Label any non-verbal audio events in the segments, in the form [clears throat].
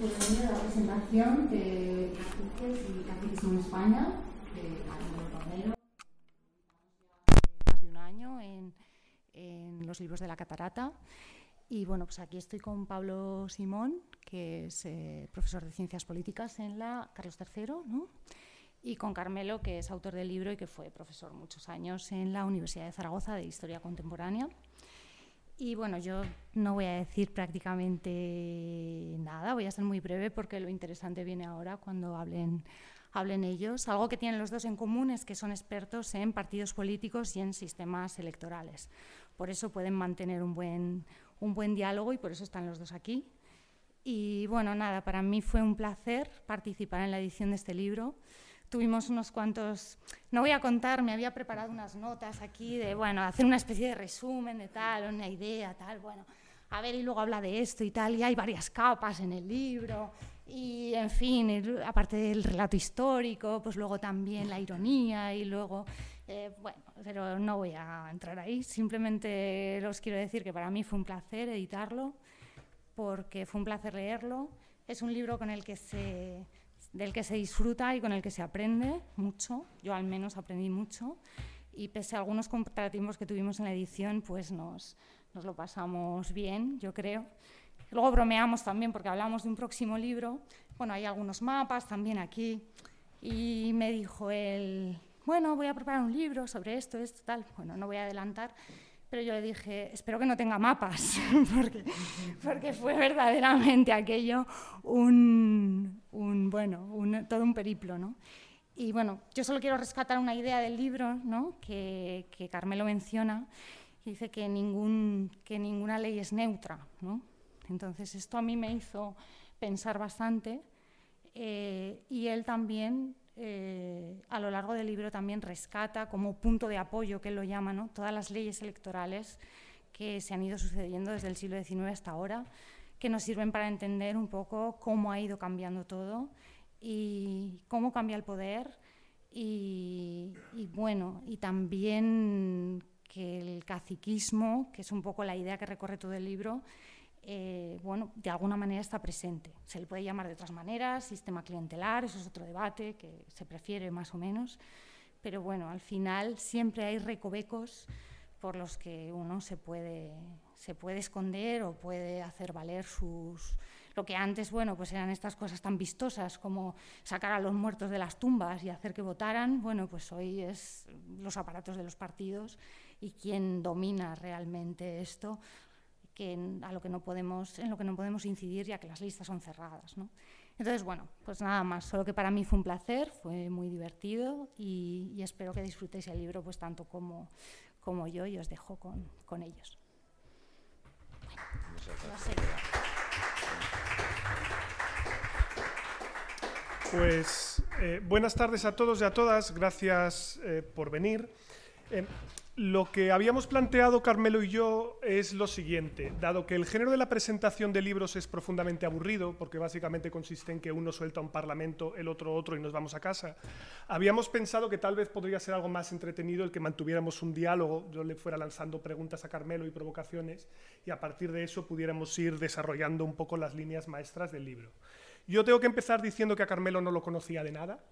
Bienvenido a la presentación de Caciques y Caciquismo en España, de Carlos Romero. Más de un año en, en, los libros de la catarata. Y bueno, pues aquí estoy con Pablo Simón, que es eh, profesor de Ciencias Políticas en la Carlos III, ¿no? y con Carmelo, que es autor del libro y que fue profesor muchos años en la Universidad de Zaragoza de Historia Contemporánea. Y bueno, yo no voy a decir prácticamente nada, voy a ser muy breve porque lo interesante viene ahora cuando hablen, hablen ellos. Algo que tienen los dos en común es que son expertos en partidos políticos y en sistemas electorales. Por eso pueden mantener un buen, un buen diálogo y por eso están los dos aquí. Y bueno, nada, para mí fue un placer participar en la edición de este libro tuvimos unos cuantos, no voy a contar, me había preparado unas notas aquí de, bueno, hacer una especie de resumen de tal, una idea, tal, bueno, a ver, y luego habla de esto y tal, y hay varias capas en el libro, y en fin, aparte del relato histórico, pues luego también la ironía, y luego, eh, bueno, pero no voy a entrar ahí, simplemente os quiero decir que para mí fue un placer editarlo, porque fue un placer leerlo, es un libro con el que se del que se disfruta y con el que se aprende mucho. Yo al menos aprendí mucho y pese a algunos comparativos que tuvimos en la edición, pues nos, nos lo pasamos bien, yo creo. Luego bromeamos también porque hablamos de un próximo libro. Bueno, hay algunos mapas también aquí. Y me dijo él, bueno, voy a preparar un libro sobre esto, esto, tal. Bueno, no voy a adelantar, pero yo le dije, espero que no tenga mapas, [laughs] porque, porque, fue verdaderamente aquello un, un bueno, un, todo un periplo, ¿no? Y bueno, yo solo quiero rescatar una idea del libro, ¿no? Que, que Carmelo menciona, que dice que, ningún, que ninguna ley es neutra, ¿no? Entonces esto a mí me hizo pensar bastante eh, y él también eh, a lo largo del libro también rescata como punto de apoyo, que él lo llama, ¿no? todas las leyes electorales que se han ido sucediendo desde el siglo XIX hasta ahora, que nos sirven para entender un poco cómo ha ido cambiando todo y cómo cambia el poder y, y bueno, y también que el caciquismo, que es un poco la idea que recorre todo el libro, eh, bueno, de alguna manera está presente. Se le puede llamar de otras maneras, sistema clientelar, eso es otro debate que se prefiere más o menos, pero bueno, al final siempre hay recovecos por los que uno se puede, se puede esconder o puede hacer valer sus... Lo que antes, bueno, pues eran estas cosas tan vistosas como sacar a los muertos de las tumbas y hacer que votaran, bueno, pues hoy es los aparatos de los partidos y quien domina realmente esto que en, a lo que no podemos, en lo que no podemos incidir ya que las listas son cerradas. ¿no? Entonces, bueno, pues nada más, solo que para mí fue un placer, fue muy divertido y, y espero que disfrutéis el libro pues tanto como, como yo y os dejo con, con ellos. Pues eh, buenas tardes a todos y a todas, gracias eh, por venir. Eh, lo que habíamos planteado Carmelo y yo es lo siguiente, dado que el género de la presentación de libros es profundamente aburrido, porque básicamente consiste en que uno suelta un parlamento, el otro otro y nos vamos a casa, habíamos pensado que tal vez podría ser algo más entretenido el que mantuviéramos un diálogo, yo le fuera lanzando preguntas a Carmelo y provocaciones, y a partir de eso pudiéramos ir desarrollando un poco las líneas maestras del libro. Yo tengo que empezar diciendo que a Carmelo no lo conocía de nada,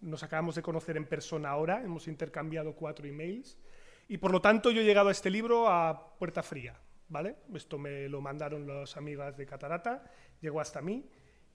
nos acabamos de conocer en persona ahora, hemos intercambiado cuatro emails, y por lo tanto yo he llegado a este libro a puerta fría, ¿vale? Esto me lo mandaron las amigas de Catarata, llegó hasta mí.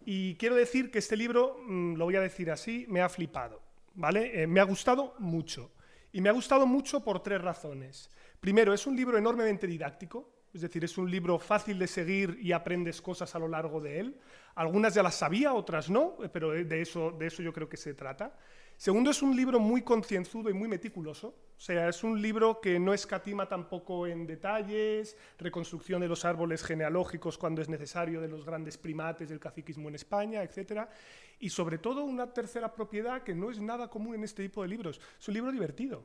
Y quiero decir que este libro, mmm, lo voy a decir así, me ha flipado, ¿vale? Eh, me ha gustado mucho. Y me ha gustado mucho por tres razones. Primero, es un libro enormemente didáctico, es decir, es un libro fácil de seguir y aprendes cosas a lo largo de él. Algunas ya las sabía, otras no, pero de eso, de eso yo creo que se trata. Segundo, es un libro muy concienzudo y muy meticuloso. O sea, es un libro que no escatima tampoco en detalles, reconstrucción de los árboles genealógicos cuando es necesario, de los grandes primates del caciquismo en España, etc. Y sobre todo una tercera propiedad que no es nada común en este tipo de libros. Es un libro divertido.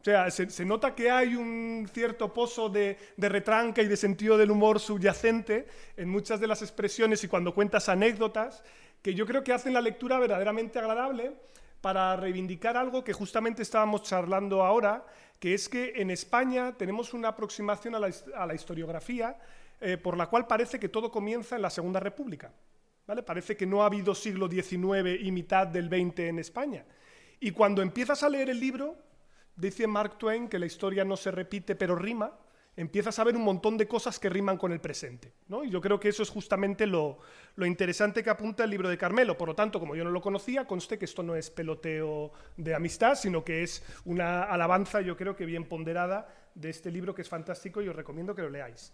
O sea, se, se, nota que hay un cierto pozo de, de, retranca y de sentido del humor subyacente en muchas de las expresiones y cuando cuentas anécdotas, que yo creo que hacen la lectura verdaderamente agradable para reivindicar algo que justamente estábamos charlando ahora, que es que en España tenemos una aproximación a la, historiografía eh, por la cual parece que todo comienza en la Segunda República. ¿vale? Parece que no ha habido siglo XIX y mitad del XX en España. Y cuando empiezas a leer el libro, dice Mark Twain que la historia no se repite pero rima, empiezas a ver un montón de cosas que riman con el presente. ¿no? Y yo creo que eso es justamente lo, interesante que apunta el libro de Carmelo. Por lo tanto, como yo no lo conocía, conste que esto no es peloteo de amistad, sino que es una alabanza, yo creo que bien ponderada, de este libro que es fantástico y os recomiendo que lo leáis.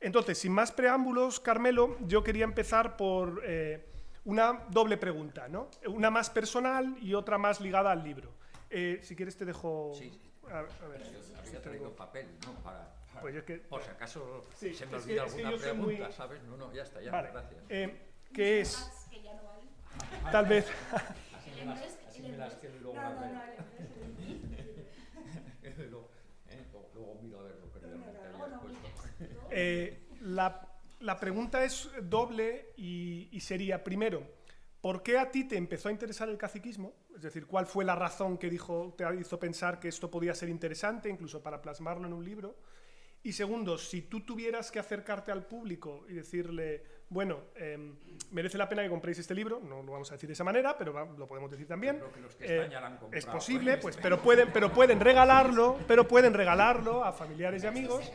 Entonces, sin más preámbulos, Carmelo, yo quería empezar por eh, una doble pregunta, ¿no? Una más personal y otra más ligada al libro. Eh, si quieres te dejo... Sí, A, ver, había traído papel, ¿no? Para pues es que, por si acaso se me olvida alguna pregunta, ¿sabes? No, no, ya está, ya, gracias. Eh, ¿Qué es? [laughs] Tal vez. Así me las que luego [laughs] Luego miro a ver lo que realmente había puesto. Eh, la, la pregunta es doble y, y sería, primero, ¿por qué a ti te empezó a interesar el caciquismo? Es decir, ¿cuál fue la razón que dijo, te hizo pensar que esto podía ser interesante, incluso para plasmarlo en un libro? Y segundo, si tú tuvieras que acercarte al público y decirle, bueno, em, merece la pena que compréis este libro, no lo vamos a decir de esa manera, pero lo podemos decir también. Eh, es posible, pues, pero pueden, pero pueden regalarlo, pero pueden regalarlo a familiares y amigos.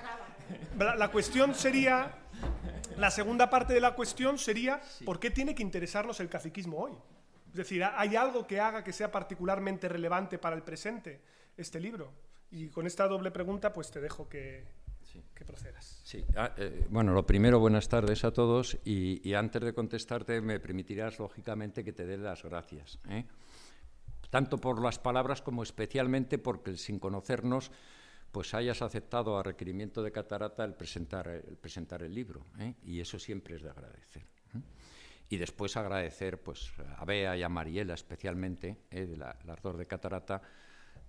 La, cuestión sería, la segunda parte de la cuestión sería, ¿por qué tiene que interesarnos el caciquismo hoy? Es decir, ¿hay algo que haga que sea particularmente relevante para el presente este libro? Y con esta doble pregunta, pues te dejo que, que procedas. Sí, ah, eh, bueno, lo primero, buenas tardes a todos y, antes de contestarte me permitirás, lógicamente, que te dé las gracias. ¿eh? Tanto por las palabras como especialmente porque sin conocernos pues hayas aceptado a requerimiento de Catarata el presentar el, presentar el libro, ¿eh? y eso siempre es de agradecer. Y después agradecer pues, a Bea y a Mariela especialmente, de la, las dos de Catarata,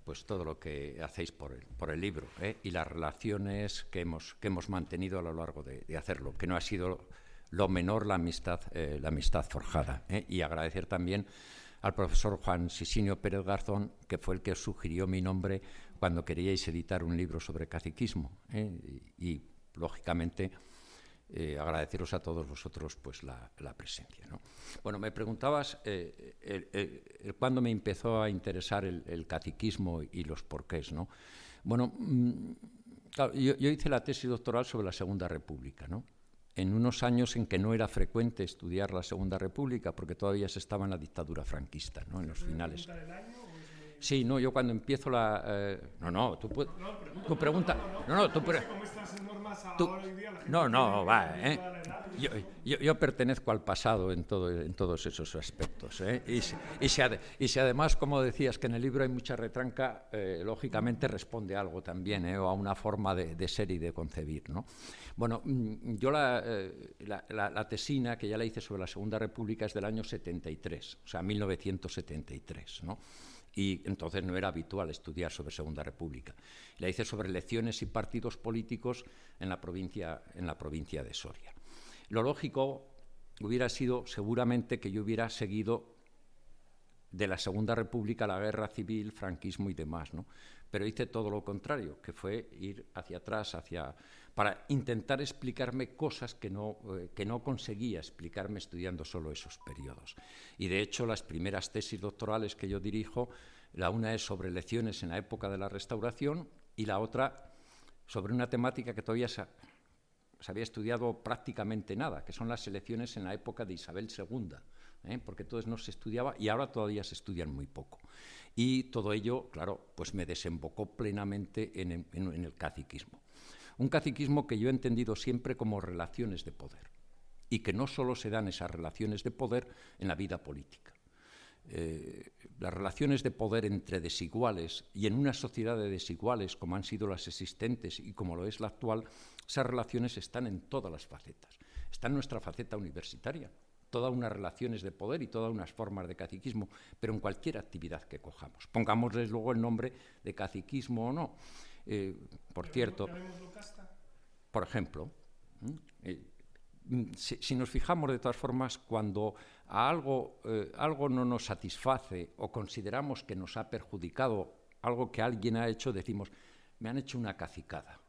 pues todo lo que hacéis por el, por el libro ¿eh? y las relaciones que hemos, que hemos mantenido a lo largo de, hacerlo, que no ha sido lo menor la amistad, eh, la amistad forjada. ¿eh? Y agradecer también al profesor Juan Sisinio Pérez Garzón, que fue el que sugirió mi nombre cuando queríais editar un libro sobre caciquismo. y, lógicamente, eh, agradeceros a todos vosotros pues la, presencia. Bueno, me preguntabas eh, cuándo me empezó a interesar el, catequismo y los porqués. ¿no? Bueno, mm, yo, hice la tesis doctoral sobre la Segunda República, ¿no? en unos años en que no era frecuente estudiar la Segunda República porque todavía se estaba en la dictadura franquista, ¿no? en los finales. Sí, no, yo cuando empiezo la... Eh, no, no, tú, tu pregunta... No, no, tú... no, no, va, ¿eh? Yo, pertenezco al pasado en, todo, en todos esos aspectos. ¿eh? Y, si, y, si además, como decías, que en el libro hay mucha retranca, eh, lógicamente responde a algo también, ¿eh? o a una forma de, de, ser y de concebir. ¿no? Bueno, mm, yo la, la, la, tesina que ya la hice sobre la Segunda República es del año 73, o sea, 1973. ¿no? Y entonces no era habitual estudiar sobre Segunda República. La hice sobre elecciones y partidos políticos en la provincia, en la provincia de Soria. Lo lógico hubiera sido seguramente que yo hubiera seguido de la Segunda República la guerra civil, franquismo y demás, ¿no? Pero hice todo lo contrario, que fue ir hacia atrás, hacia para intentar explicarme cosas que no, eh, que no conseguía explicarme estudiando solo esos periodos. Y de hecho, las primeras tesis doctorales que yo dirijo, la una es sobre elecciones en la época de la Restauración y la otra sobre una temática que todavía se, había estudiado prácticamente nada, que son las elecciones en la época de Isabel II, ¿eh? porque entonces no se estudiaba y ahora todavía se estudian muy poco. Y todo ello, claro, pues me desembocó plenamente en el caciquismo. Un caciquismo que yo he entendido siempre como relaciones de poder y que no solo se dan esas relaciones de poder en la vida política. Eh, las relaciones de poder entre desiguales y en una sociedad de desiguales como han sido las existentes y como lo es la actual, esas relaciones están en todas las facetas. Está en nuestra faceta universitaria, todas unas relaciones de poder y todas unas formas de caciquismo, pero en cualquier actividad que cojamos. Pongámosles luego el nombre de caciquismo o no. Eh, por cierto, por ejemplo, eh, si, nos fijamos de todas formas, cuando algo, eh, algo no nos satisface o consideramos que nos ha perjudicado algo que alguien ha hecho, decimos, me han hecho una cacicada.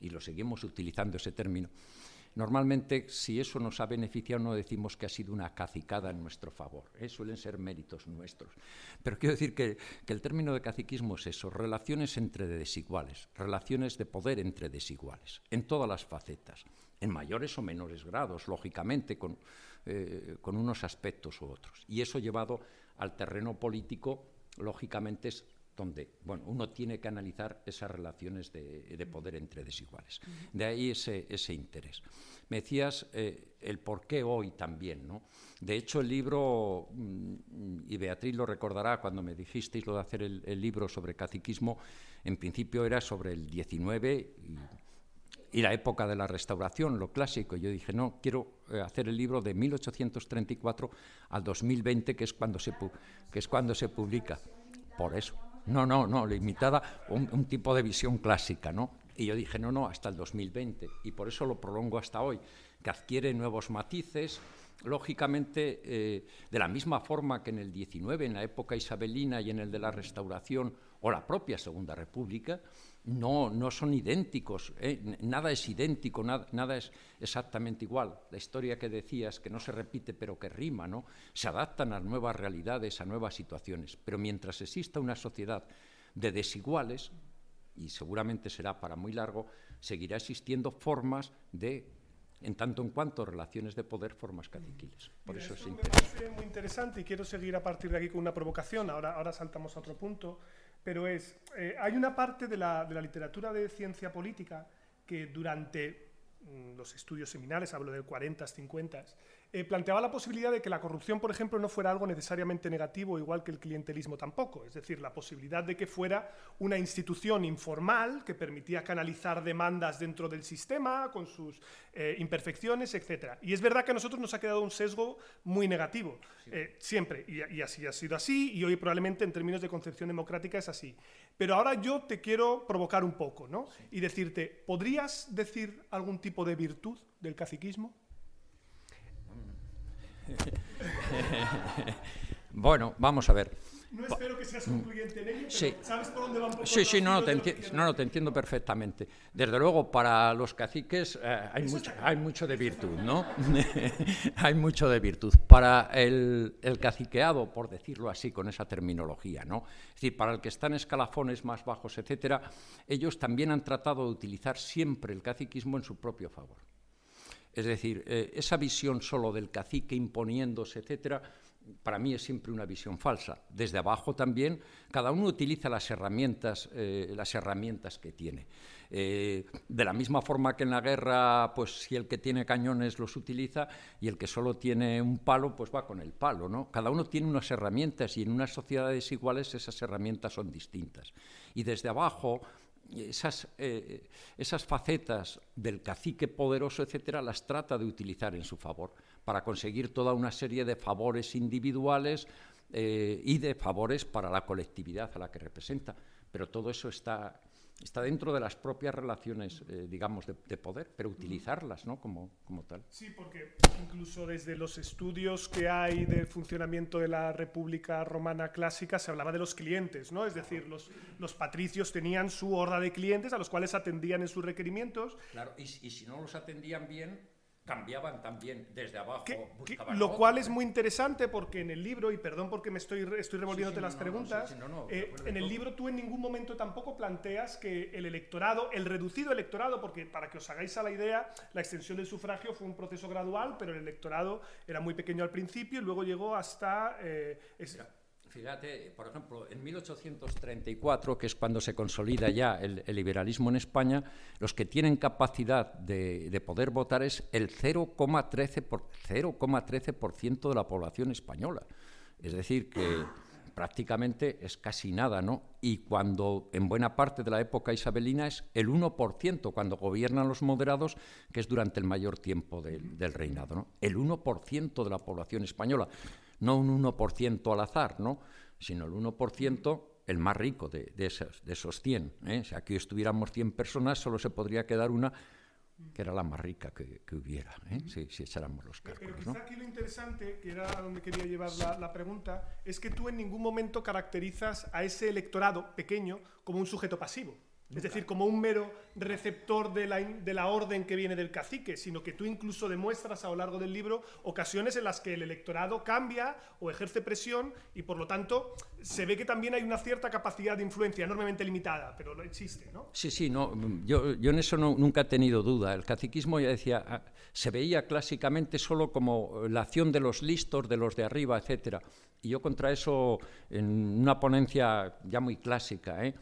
Y lo seguimos utilizando ese término. Normalmente, si eso nos ha beneficiado, no decimos que ha sido una cacicada en nuestro favor. ¿eh? Suelen ser méritos nuestros. Pero quiero decir que, el término de caciquismo es eso, relaciones entre desiguales, relaciones de poder entre desiguales, en todas las facetas, en mayores o menores grados, lógicamente, con, eh, con unos aspectos u otros. Y eso llevado al terreno político, lógicamente, es donde bueno, uno tiene que analizar esas relaciones de, poder entre desiguales. De ahí ese, ese interés. Me decías eh, el por qué hoy también. ¿no? De hecho, el libro, mm, y Beatriz lo recordará cuando me dijisteis lo de hacer el, libro sobre caciquismo, en principio era sobre el 19 y, la época de la restauración, lo clásico. Yo dije, no, quiero eh, hacer el libro de 1834 al 2020, que es cuando se, que es cuando se publica. Por eso. No, no, no, limitada un, un tipo de visión clásica, ¿no? Y yo dije, no, no, hasta el 2020. Y por eso lo prolongo hasta hoy, que adquiere nuevos matices. Lógicamente, eh, de la misma forma que en el 19, en la época isabelina y en el de la Restauración, o la propia Segunda República, no, no son idénticos, ¿eh? nada es idéntico, nada, nada, es exactamente igual. La historia que decías, que no se repite pero que rima, ¿no? se adaptan a nuevas realidades, a nuevas situaciones. Pero mientras exista una sociedad de desiguales, y seguramente será para muy largo, seguirá existiendo formas de en tanto en cuanto relaciones de poder, formas caciquiles. Por eso es interesante. Me muy interesante y quiero seguir a partir de aquí con una provocación. Ahora, ahora saltamos a otro punto pero es, eh, hay una parte de la, de la, literatura de ciencia política que durante mm, los estudios seminales, hablo de 40, 50, eh, planteaba la posibilidad de que la corrupción, por ejemplo, no fuera algo necesariamente negativo, igual que el clientelismo tampoco. Es decir, la posibilidad de que fuera una institución informal que permitía canalizar demandas dentro del sistema con sus eh, imperfecciones, etc. Y es verdad que a nosotros nos ha quedado un sesgo muy negativo, eh, siempre, y, y, así ha sido así, y hoy probablemente en términos de concepción democrática es así. Pero ahora yo te quiero provocar un poco, ¿no? Y decirte, ¿podrías decir algún tipo de virtud del caciquismo? [laughs] bueno, vamos a ver. No espero que seas concluyente en ello, pero sí. ¿sabes por dónde va un poco Sí, sí, no, no, te no, no, te entiendo perfectamente. Desde luego, para los caciques eh, hay, mucho, hay mucho de virtud, ¿no? [laughs] hay mucho de virtud. Para el, el, caciqueado, por decirlo así, con esa terminología, ¿no? Es decir, para el que está en escalafones más bajos, etcétera, ellos también han tratado de utilizar siempre el caciquismo en su propio favor. Es decir, eh, esa visión solo del cacique imponiéndose, etcétera, para mí es siempre una visión falsa. Desde abajo también, cada uno utiliza las herramientas, eh, las herramientas que tiene. Eh, de la misma forma que en la guerra, pues si el que tiene cañones los utiliza y el que solo tiene un palo, pues va con el palo, ¿no? Cada uno tiene unas herramientas y en unas sociedades iguales esas herramientas son distintas. Y desde abajo esas, eh, esas facetas del cacique poderoso, etcétera, las trata de utilizar en su favor para conseguir toda una serie de favores individuales eh, y de favores para la colectividad a la que representa. Pero todo eso está está dentro de las propias relaciones, eh, digamos, de, poder, pero utilizarlas ¿no? como, como tal. Sí, porque incluso desde los estudios que hay del funcionamiento de la República Romana clásica se hablaba de los clientes, ¿no? Es decir, los, los patricios tenían su horda de clientes a los cuales atendían en sus requerimientos. Claro, y, y si no los atendían bien, cambiaban también desde abajo. lo cual es muy interesante porque en el libro, y perdón porque me estoy, estoy revolviéndote las preguntas, eh, en el libro tú en ningún momento tampoco planteas que el electorado, el reducido electorado, porque para que os hagáis a la idea, la extensión del sufragio fue un proceso gradual, pero el electorado era muy pequeño al principio y luego llegó hasta... Eh, Fíjate, por ejemplo, en 1834, que es cuando se consolida ya el, liberalismo en España, los que tienen capacidad de, poder votar es el 0,13% de la población española. Es decir, que prácticamente es casi nada, ¿no? Y cuando en buena parte de la época isabelina es el 1%, cuando gobiernan los moderados, que es durante el mayor tiempo del reinado, ¿no? El 1% de la población española no un 1% al azar, ¿no? sino el 1% el más rico de, esos, de esos 100. ¿eh? Si aquí estuviéramos 100 personas, solo se podría quedar una que era la más rica que, hubiera, ¿eh? si, echáramos los cálculos. Pero quizá aquí lo interesante, que era a donde quería llevar la, la, pregunta, es que tú en ningún momento caracterizas a ese electorado pequeño como un sujeto pasivo. Es decir, como un mero receptor de la, de la, orden que viene del cacique, sino que tú incluso demuestras a lo largo del libro ocasiones en las que el electorado cambia o ejerce presión y por lo tanto se ve que también hay una cierta capacidad de influencia enormemente limitada, pero no existe, ¿no? Sí, sí, no, yo, yo en eso nunca he tenido duda. El caciquismo, ya decía, ah, se veía clásicamente solo como la acción de los listos, de los de arriba, etcétera. Y yo contra eso, en una ponencia ya muy clásica, ¿eh?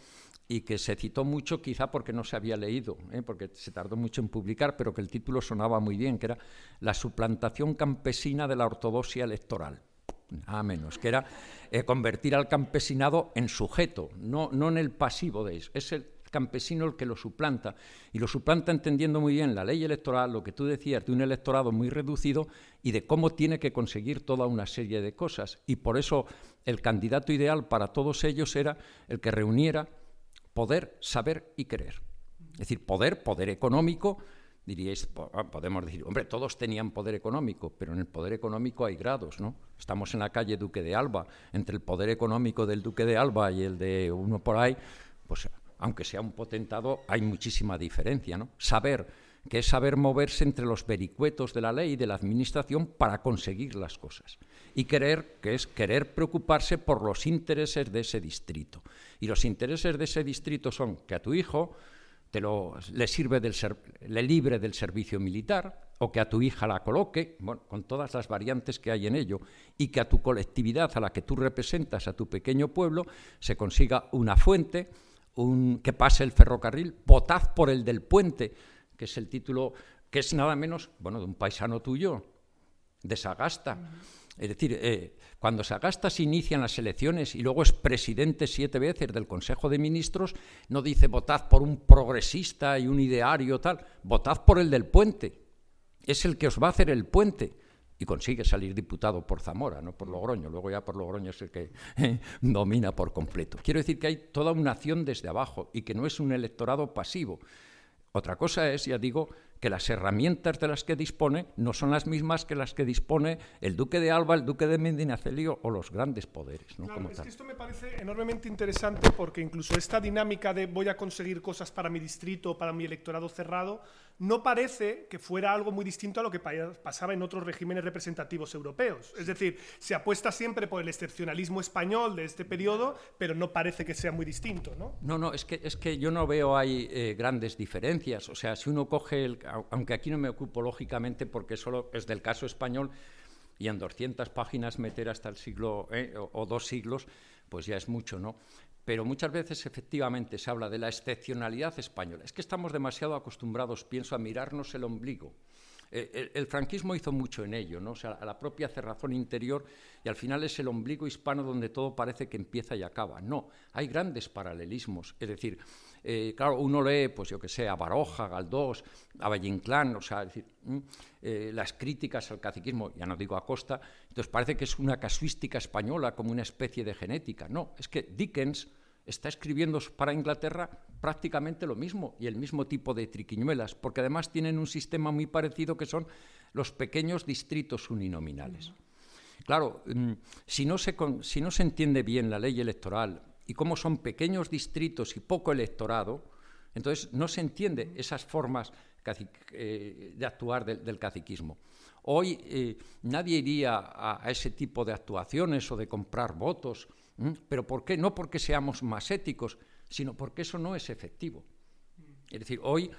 Y que se citó mucho quizá porque no se había leído, ¿eh? porque se tardó mucho en publicar, pero que el título sonaba muy bien, que era La suplantación campesina de la ortodoxia electoral. Nada menos, que era eh, convertir al campesinado en sujeto, no, no en el pasivo de eso. Es el campesino el que lo suplanta. Y lo suplanta entendiendo muy bien la ley electoral, lo que tú decías, de un electorado muy reducido y de cómo tiene que conseguir toda una serie de cosas. Y por eso el candidato ideal para todos ellos era el que reuniera poder, saber y querer. Es decir, poder, poder económico, diríais, ah, podemos decir, hombre, todos tenían poder económico, pero en el poder económico hay grados, ¿no? Estamos en la calle Duque de Alba, entre el poder económico del Duque de Alba y el de uno por ahí, pues aunque sea un potentado, hay muchísima diferencia, ¿no? Saber, que es saber moverse entre los vericuetos de la ley y de la administración para conseguir las cosas. Y querer, que es querer preocuparse por los intereses de ese distrito. Y los intereses de ese distrito son que a tu hijo te lo, le, sirve del le libre del servicio militar o que a tu hija la coloque, con todas las variantes que hay en ello, y que a tu colectividad a la que tú representas, a tu pequeño pueblo, se consiga una fuente, un, que pase el ferrocarril, votad por el del puente, que es el título que es nada menos, bueno, de un paisano tuyo, de Sagasta. Es decir, eh, cuando Sagasta se inician las elecciones y luego es presidente siete veces del Consejo de Ministros, no dice votad por un progresista y un ideario tal, votad por el del puente. Es el que os va a hacer el puente. Y consigue salir diputado por Zamora, no por Logroño. Luego ya por Logroño es el que eh, domina por completo. Quiero decir que hay toda una acción desde abajo y que no es un electorado pasivo. Otra cosa es, ya digo, que las herramientas de las que dispone no son las mismas que las que dispone el duque de Alba, el duque de Medinaceli o los grandes poderes. ¿no? Claro, es que esto me parece enormemente interesante porque incluso esta dinámica de voy a conseguir cosas para mi distrito, para mi electorado cerrado, no parece que fuera algo muy distinto a lo que pasaba en otros regímenes representativos europeos. Es decir, se apuesta siempre por el excepcionalismo español de este periodo, pero no parece que sea muy distinto, ¿no? No, no, es que, es que yo no veo ahí eh, grandes diferencias. O sea, si uno coge, el, aunque aquí no me ocupo lógicamente porque solo es del caso español, y en 200 páginas meter hasta el siglo eh, o dos siglos, pues ya es mucho, ¿no? Pero muchas veces efectivamente se habla de la excepcionalidad española. Es que estamos demasiado acostumbrados, pienso, a mirarnos el ombligo. Eh, el, franquismo hizo mucho en ello, ¿no? O sea, a la propia cerrazón interior y al final es el ombligo hispano donde todo parece que empieza y acaba. No, hay grandes paralelismos. Es decir, eh, claro, uno lee, pues yo que sé, a Baroja, a Galdós, a Valle Inclán, o sea, decir, eh, las críticas al caciquismo, ya no digo a Costa, entonces parece que es una casuística española como una especie de genética. No, es que Dickens está escribiendo para Inglaterra prácticamente lo mismo y el mismo tipo de triquiñuelas, porque además tienen un sistema muy parecido que son los pequeños distritos uninominales. Claro, mm, si no, se, si no se entiende bien la ley electoral y cómo son pequeños distritos y poco electorado, entonces no se entiende esas formas eh, de actuar del, caciquismo. Hoy eh, nadie iría a, ese tipo de actuaciones o de comprar votos. ¿Pero por qué? No porque seamos más éticos, sino porque eso no es efectivo. Es decir, hoy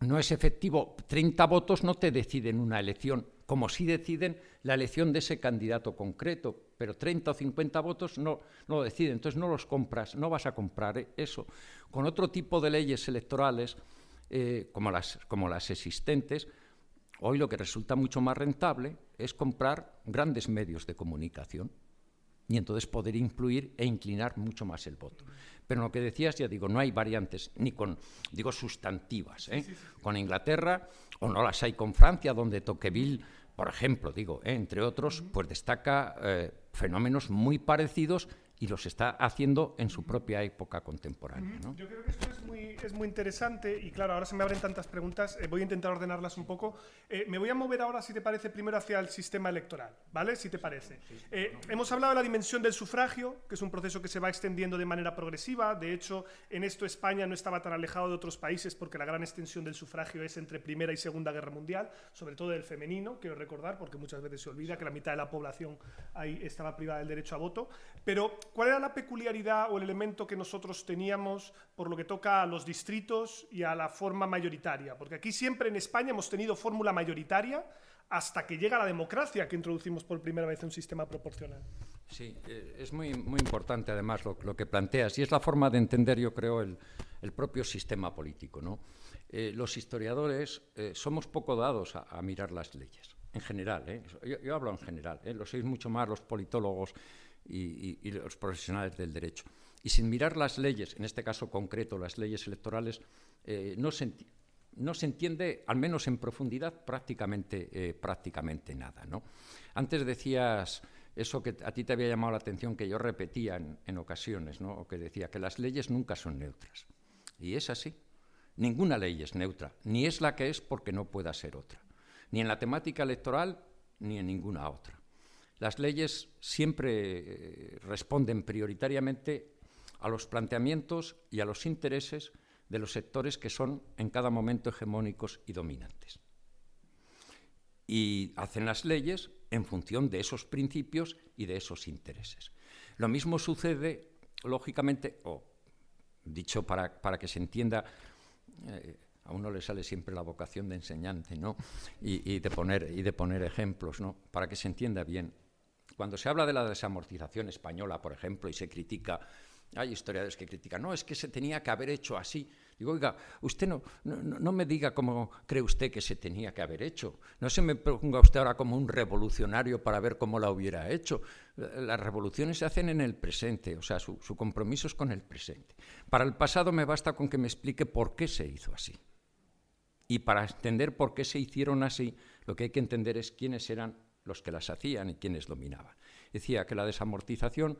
no es efectivo, 30 votos no te deciden una elección, como si deciden la elección de ese candidato concreto, pero 30 o 50 votos no, lo deciden, entonces no los compras, no vas a comprar eso. Con otro tipo de leyes electorales, eh, como, las, como las existentes, hoy lo que resulta mucho más rentable es comprar grandes medios de comunicación y entonces poder influir e inclinar mucho más el voto. Pero lo que decías, ya digo, no hay variantes ni con, digo, sustantivas. ¿eh? Con Inglaterra, o no las hay con Francia, donde Tocqueville, por ejemplo, digo, ¿eh? entre otros, pues destaca eh, fenómenos muy parecidos y los está haciendo en su propia época contemporánea. Yo creo que esto es muy, es muy interesante y claro, ahora se me abren tantas preguntas, eh, voy a intentar ordenarlas un poco. Eh, me voy a mover ahora, si te parece, primero hacia el sistema electoral, ¿vale? Si te parece. Eh, hemos hablado de la dimensión del sufragio, que es un proceso que se va extendiendo de manera progresiva. De hecho, en esto España no estaba tan alejado de otros países porque la gran extensión del sufragio es entre Primera y Segunda Guerra Mundial, sobre todo del femenino, quiero recordar, porque muchas veces se olvida que la mitad de la población ahí estaba privada del derecho a voto. Pero ¿Cuál era la peculiaridad o el elemento que nosotros teníamos por lo que toca a los distritos y a la forma mayoritaria? Porque aquí siempre en España hemos tenido fórmula mayoritaria hasta que llega la democracia, que introducimos por primera vez un sistema proporcional. Sí, eh, es muy, muy importante además lo, que planteas y es la forma de entender, yo creo, el, propio sistema político. ¿no? Eh, los historiadores eh, somos poco dados a, mirar las leyes, en general. Yo, yo, hablo en general, lo sois mucho más los politólogos y, los profesionales del derecho. Y sin mirar las leyes, en este caso concreto las leyes electorales, eh, no, se no, se entiende, al menos en profundidad, prácticamente, eh, prácticamente nada. ¿no? Antes decías eso que a ti te había llamado la atención, que yo repetía en, ocasiones, ¿no? o que decía que las leyes nunca son neutras. Y es así. Ninguna ley es neutra, ni es la que es porque no pueda ser otra, ni en la temática electoral ni en ninguna otra. Las leyes siempre eh, responden prioritariamente a los planteamientos y a los intereses de los sectores que son en cada momento hegemónicos y dominantes. Y hacen las leyes en función de esos principios y de esos intereses. Lo mismo sucede, lógicamente, o dicho para, que se entienda, eh, a uno le sale siempre la vocación de enseñante, ¿no? Y, de poner, y de poner ejemplos, ¿no? Para que se entienda bien. Cuando se habla de la desamortización española, por ejemplo, y se critica, hay historiadores que critican, no, es que se tenía que haber hecho así. Digo, oiga, usted no, no, me diga cómo cree usted que se tenía que haber hecho. No se me ponga usted ahora como un revolucionario para ver cómo la hubiera hecho. Las revoluciones se hacen en el presente, o sea, su compromiso es con el presente. Para el pasado me basta con que me explique por qué se hizo así. Y para entender por qué se hicieron así, lo que hay que entender es quiénes eran los que las hacían y quienes dominaban. Decía que la desamortización,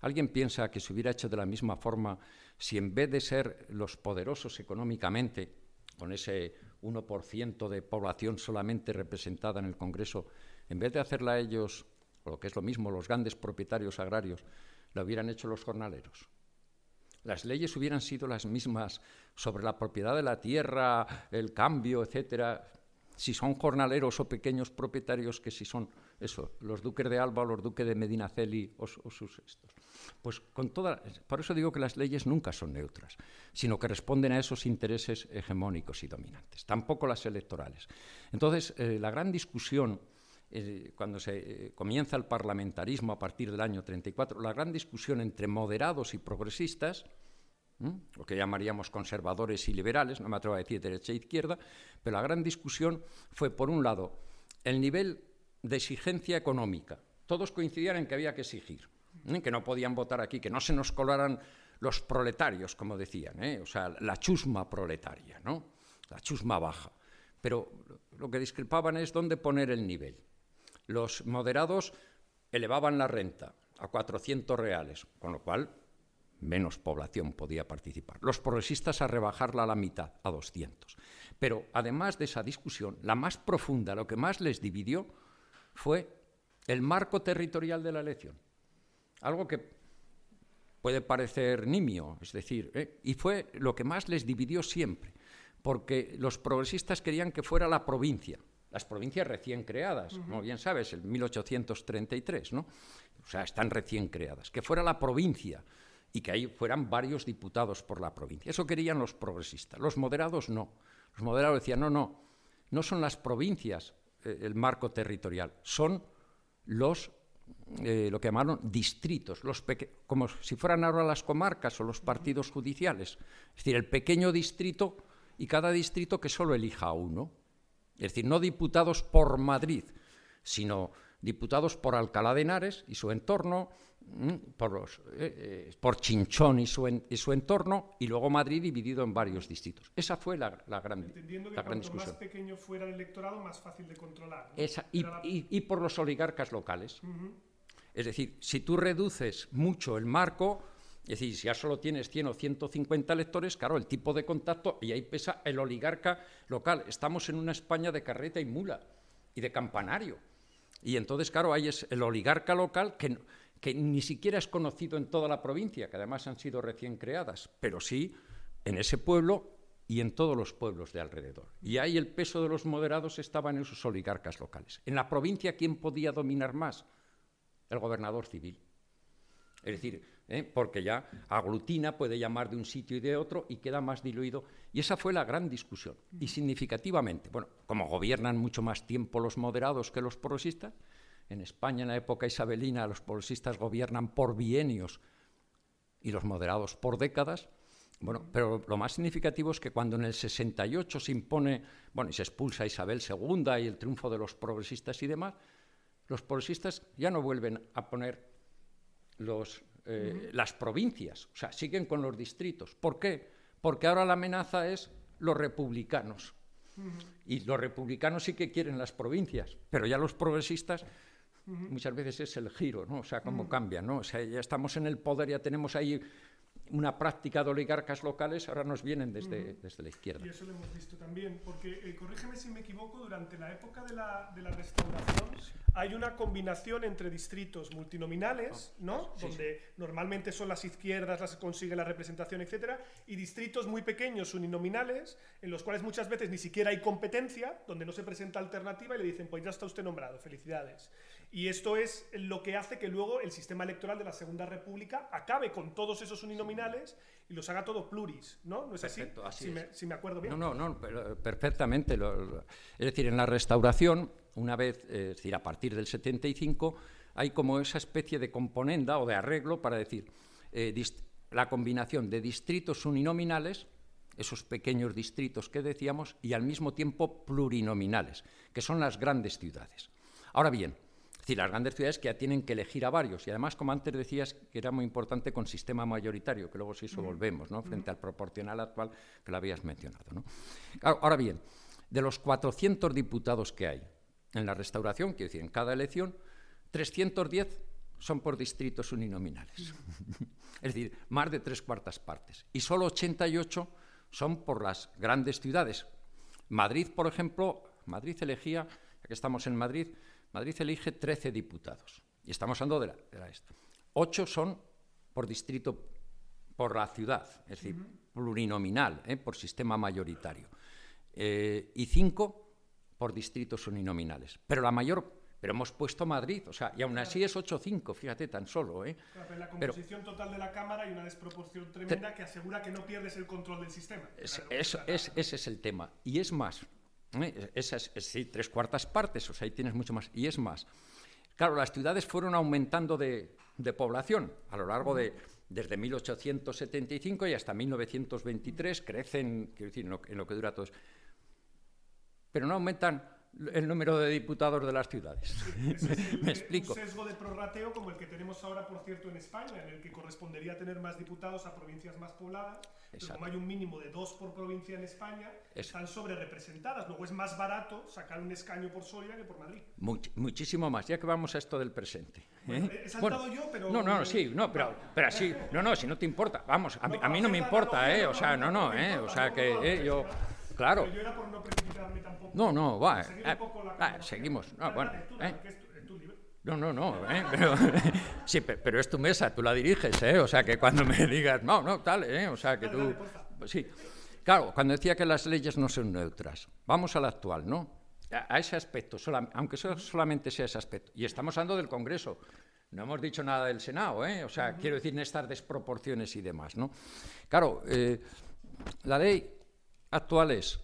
alguien piensa que se hubiera hecho de la misma forma si en vez de ser los poderosos económicamente, con ese 1% de población solamente representada en el Congreso, en vez de hacerla ellos, o lo que es lo mismo, los grandes propietarios agrarios, la hubieran hecho los jornaleros. Las leyes hubieran sido las mismas sobre la propiedad de la tierra, el cambio, etcétera, si son jornaleros o pequeños propietarios que si son los duques de Alba o los duques de Medinaceli o, o sus estos. Pues con por eso digo que las leyes nunca son neutras, sino que responden a esos intereses hegemónicos y dominantes, tampoco las electorales. Entonces, eh, la gran discusión eh, cuando se eh, comienza el parlamentarismo a partir del año 34, la gran discusión entre moderados y progresistas lo que llamaríamos conservadores y liberales, no me atrevo a decir derecha e izquierda, pero la gran discusión fue, por un lado, el nivel de exigencia económica. Todos coincidían en que había que exigir, que no podían votar aquí, que no se nos colaran los proletarios, como decían, ¿eh? o sea, la chusma proletaria, ¿no? la chusma baja. Pero lo que discrepaban es dónde poner el nivel. Los moderados elevaban la renta a 400 reales, con lo cual menos población podía participar. Los progresistas a rebajarla a la mitad, a 200. Pero además de esa discusión, la más profunda, lo que más les dividió, fue el marco territorial de la elección. Algo que puede parecer nimio, es decir, ¿eh? y fue lo que más les dividió siempre, porque los progresistas querían que fuera la provincia, las provincias recién creadas, como bien sabes, el 1833, ¿no? O sea, están recién creadas, que fuera la provincia y que ahí fueran varios diputados por la provincia. Eso querían los progresistas. Los moderados no. Los moderados decían, no, no, no son las provincias eh, el marco territorial, son los, eh, lo que llamaron distritos, los como si fueran ahora las comarcas o los partidos judiciales. Es decir, el pequeño distrito y cada distrito que solo elija uno. Es decir, no diputados por Madrid, sino diputados por Alcalá de Henares y su entorno, por, los, eh, eh, por Chinchón y su, y su, entorno, y luego Madrid dividido en varios distritos. Esa fue la, la gran, Entendiendo que la cuanto más pequeño fuera el electorado, más fácil de controlar. Esa, y, y, por los oligarcas locales. Es decir, si tú reduces mucho el marco, es decir, si ya solo tienes 100 o 150 electores, claro, el tipo de contacto, y ahí pesa el oligarca local. Estamos en una España de carreta y mula y de campanario. Y entonces, claro, ahí es el oligarca local que, que ni siquiera es conocido en toda la provincia, que además han sido recién creadas, pero sí en ese pueblo y en todos los pueblos de alrededor. Y ahí el peso de los moderados estaba en esos oligarcas locales. En la provincia, ¿quién podía dominar más? El gobernador civil. Es decir, ¿eh? porque ya aglutina, puede llamar de un sitio y de otro y queda más diluido. Y esa fue la gran discusión. Y significativamente, bueno, como gobiernan mucho más tiempo los moderados que los progresistas, en España en la época isabelina los progresistas gobiernan por bienios y los moderados por décadas. Bueno, pero lo más significativo es que cuando en el 68 se impone, bueno, y se expulsa Isabel II y el triunfo de los progresistas y demás, los progresistas ya no vuelven a poner los eh, las provincias, o sea, siguen con los distritos. ¿Por qué? Porque ahora la amenaza es los republicanos. Y los republicanos sí que quieren las provincias, pero ya los progresistas muchas veces es el giro, ¿no? O sea, cómo cambian, ¿no? O sea, ya estamos en el poder, ya tenemos ahí una práctica de oligarcas locales ahora nos vienen desde, desde la izquierda. Y eso lo hemos visto también, porque, eh, corrígeme si me equivoco, durante la época de la, de la restauración hay una combinación entre distritos multinominales, ah, ¿no? Donde normalmente son las izquierdas las que consiguen la representación, etcétera, y distritos muy pequeños uninominales, en los cuales muchas veces ni siquiera hay competencia, donde no se presenta alternativa y le dicen, pues ya está usted nombrado, felicidades. Y esto es lo que hace que luego el sistema electoral de la Segunda República acabe con todos esos uninominales y los haga todo pluris, ¿no? ¿No es así? si, Me, acuerdo bien. No, no, no, perfectamente. es decir, en la restauración, una vez, es decir, a partir del 75, hay como esa especie de componenda o de arreglo para decir eh, la combinación de distritos uninominales, esos pequeños distritos que decíamos, y al mismo tiempo plurinominales, que son las grandes ciudades. Ahora bien, es decir, las grandes ciudades que ya tienen que elegir a varios. Y además, como antes decías, que era muy importante con sistema mayoritario, que luego sí eso volvemos, ¿no? Frente al proporcional actual que lo habías mencionado, ¿no? ahora bien, de los 400 diputados que hay en la restauración, quiero decir, en cada elección, 310 son por distritos uninominales. [laughs] es decir, más de tres cuartas partes. Y solo 88 son por las grandes ciudades. Madrid, por ejemplo, Madrid elegía, ya que estamos en Madrid, Madrid elige 13 diputados. Y estamos hablando de la, de esta. Ocho son por distrito, por la ciudad, es decir, plurinominal, ¿eh? por sistema mayoritario. Eh, y cinco por distritos uninominales. Pero la mayor pero hemos puesto Madrid, o sea, y aún así es 8-5, fíjate, tan solo. ¿eh? pero en la composición total de la Cámara hay una desproporción tremenda que asegura que no pierdes el control del sistema. Es, ese es el tema. Y es más, ¿eh? Esas, sí, tres cuartas partes, o sea, ahí tienes mucho más. Y es más. Claro, las ciudades fueron aumentando de, población a lo largo de, desde 1875 y hasta 1923, crecen, quiero decir, en lo, que dura todo. Pero no aumentan el número de diputados de las ciudades. [laughs] Me explico. Un sesgo de prorrateo como el que tenemos ahora, por cierto, en España, en el que correspondería tener más diputados a provincias más pobladas, pero como hay un mínimo de dos por provincia en España, están sobre representadas. Luego es más barato sacar un escaño por Soria que por Madrid. muchísimo más, ya que vamos a esto del presente. ¿eh? he saltado yo, pero... No, no, sí, no, pero, pero así, no, no, si no te importa, vamos, a, mí no me importa, ¿eh? O sea, no, no, ¿eh? O sea, que eh, yo... Claro. yo era por no precipitarme tampoco. No, no, va. Eh, seguimos. No, bueno, eh. No, no, no, ¿eh? pero, [laughs] sí, pero es tu mesa, tú la diriges, ¿eh? O sea, que cuando me digas, no, no, tal, ¿eh? O sea, que tú... Sí. Claro, cuando decía que las leyes no son neutras, vamos al actual, ¿no? A, ese aspecto, aunque solamente sea ese aspecto. Y estamos hablando del Congreso, no hemos dicho nada del Senado, ¿eh? O sea, quiero decir, en estas desproporciones y demás, ¿no? Claro, eh, la ley actual es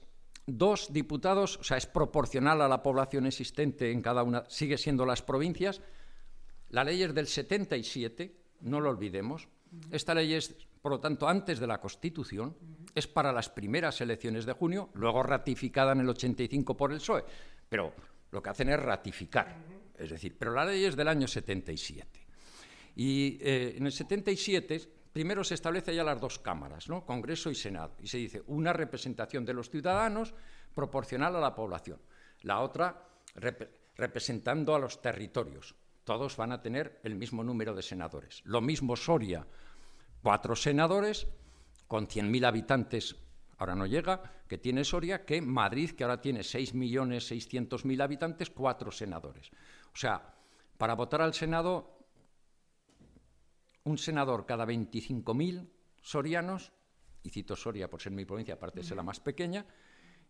dos diputados, o sea, es proporcional a la población existente en cada una, sigue siendo las provincias. La ley es del 77, no lo olvidemos. Esta ley es, por lo tanto, antes de la Constitución, es para las primeras elecciones de junio, luego ratificada en el 85 por el PSOE, pero lo que hacen es ratificar, es decir, pero la ley es del año 77. Y eh, en el 77 primero se establece ya las dos cámaras, ¿no? Congreso y Senado, y se dice una representación de los ciudadanos proporcional a la población, la otra representando a los territorios, todos van a tener el mismo número de senadores. Lo mismo Soria, cuatro senadores con 100.000 habitantes, ahora no llega, que tiene Soria, que Madrid, que ahora tiene 6.600.000 habitantes, cuatro senadores. O sea, para votar al Senado, un senador cada 25.000 sorianos, y cito Soria por ser mi provincia, aparte de ser la más pequeña,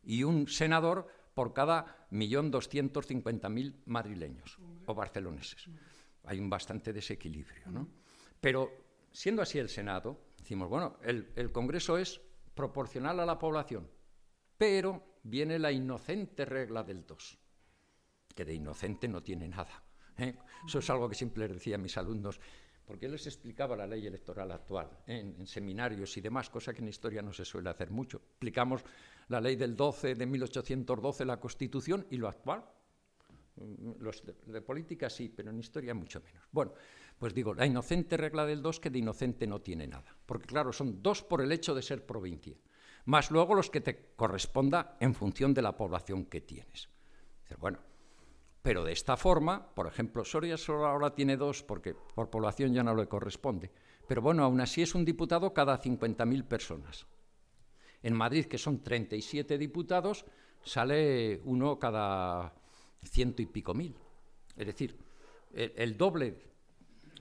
y un senador por cada 1.250.000 madrileños o barceloneses. Hay un bastante desequilibrio. ¿no? Pero siendo así el Senado, decimos, bueno, el, Congreso es proporcional a la población, pero viene la inocente regla del 2, que de inocente no tiene nada. ¿eh? Eso es algo que siempre les decía a mis alumnos porque les explicaba la ley electoral actual en, seminarios y demás, cosa que en historia no se suele hacer mucho. Explicamos la ley del 12 de 1812, la Constitución, y lo actual. Mm, los de, política sí, pero en historia mucho menos. Bueno, pues digo, la inocente regla del 2 que de inocente no tiene nada. Porque claro, son dos por el hecho de ser provincia, más luego los que te corresponda en función de la población que tienes. Bueno, pero de esta forma, por ejemplo, Soria solo ahora tiene dos porque por población ya no le corresponde. Pero bueno, aún así es un diputado cada 50.000 personas. En Madrid, que son 37 diputados, sale uno cada ciento y pico mil. Es decir, el, doble,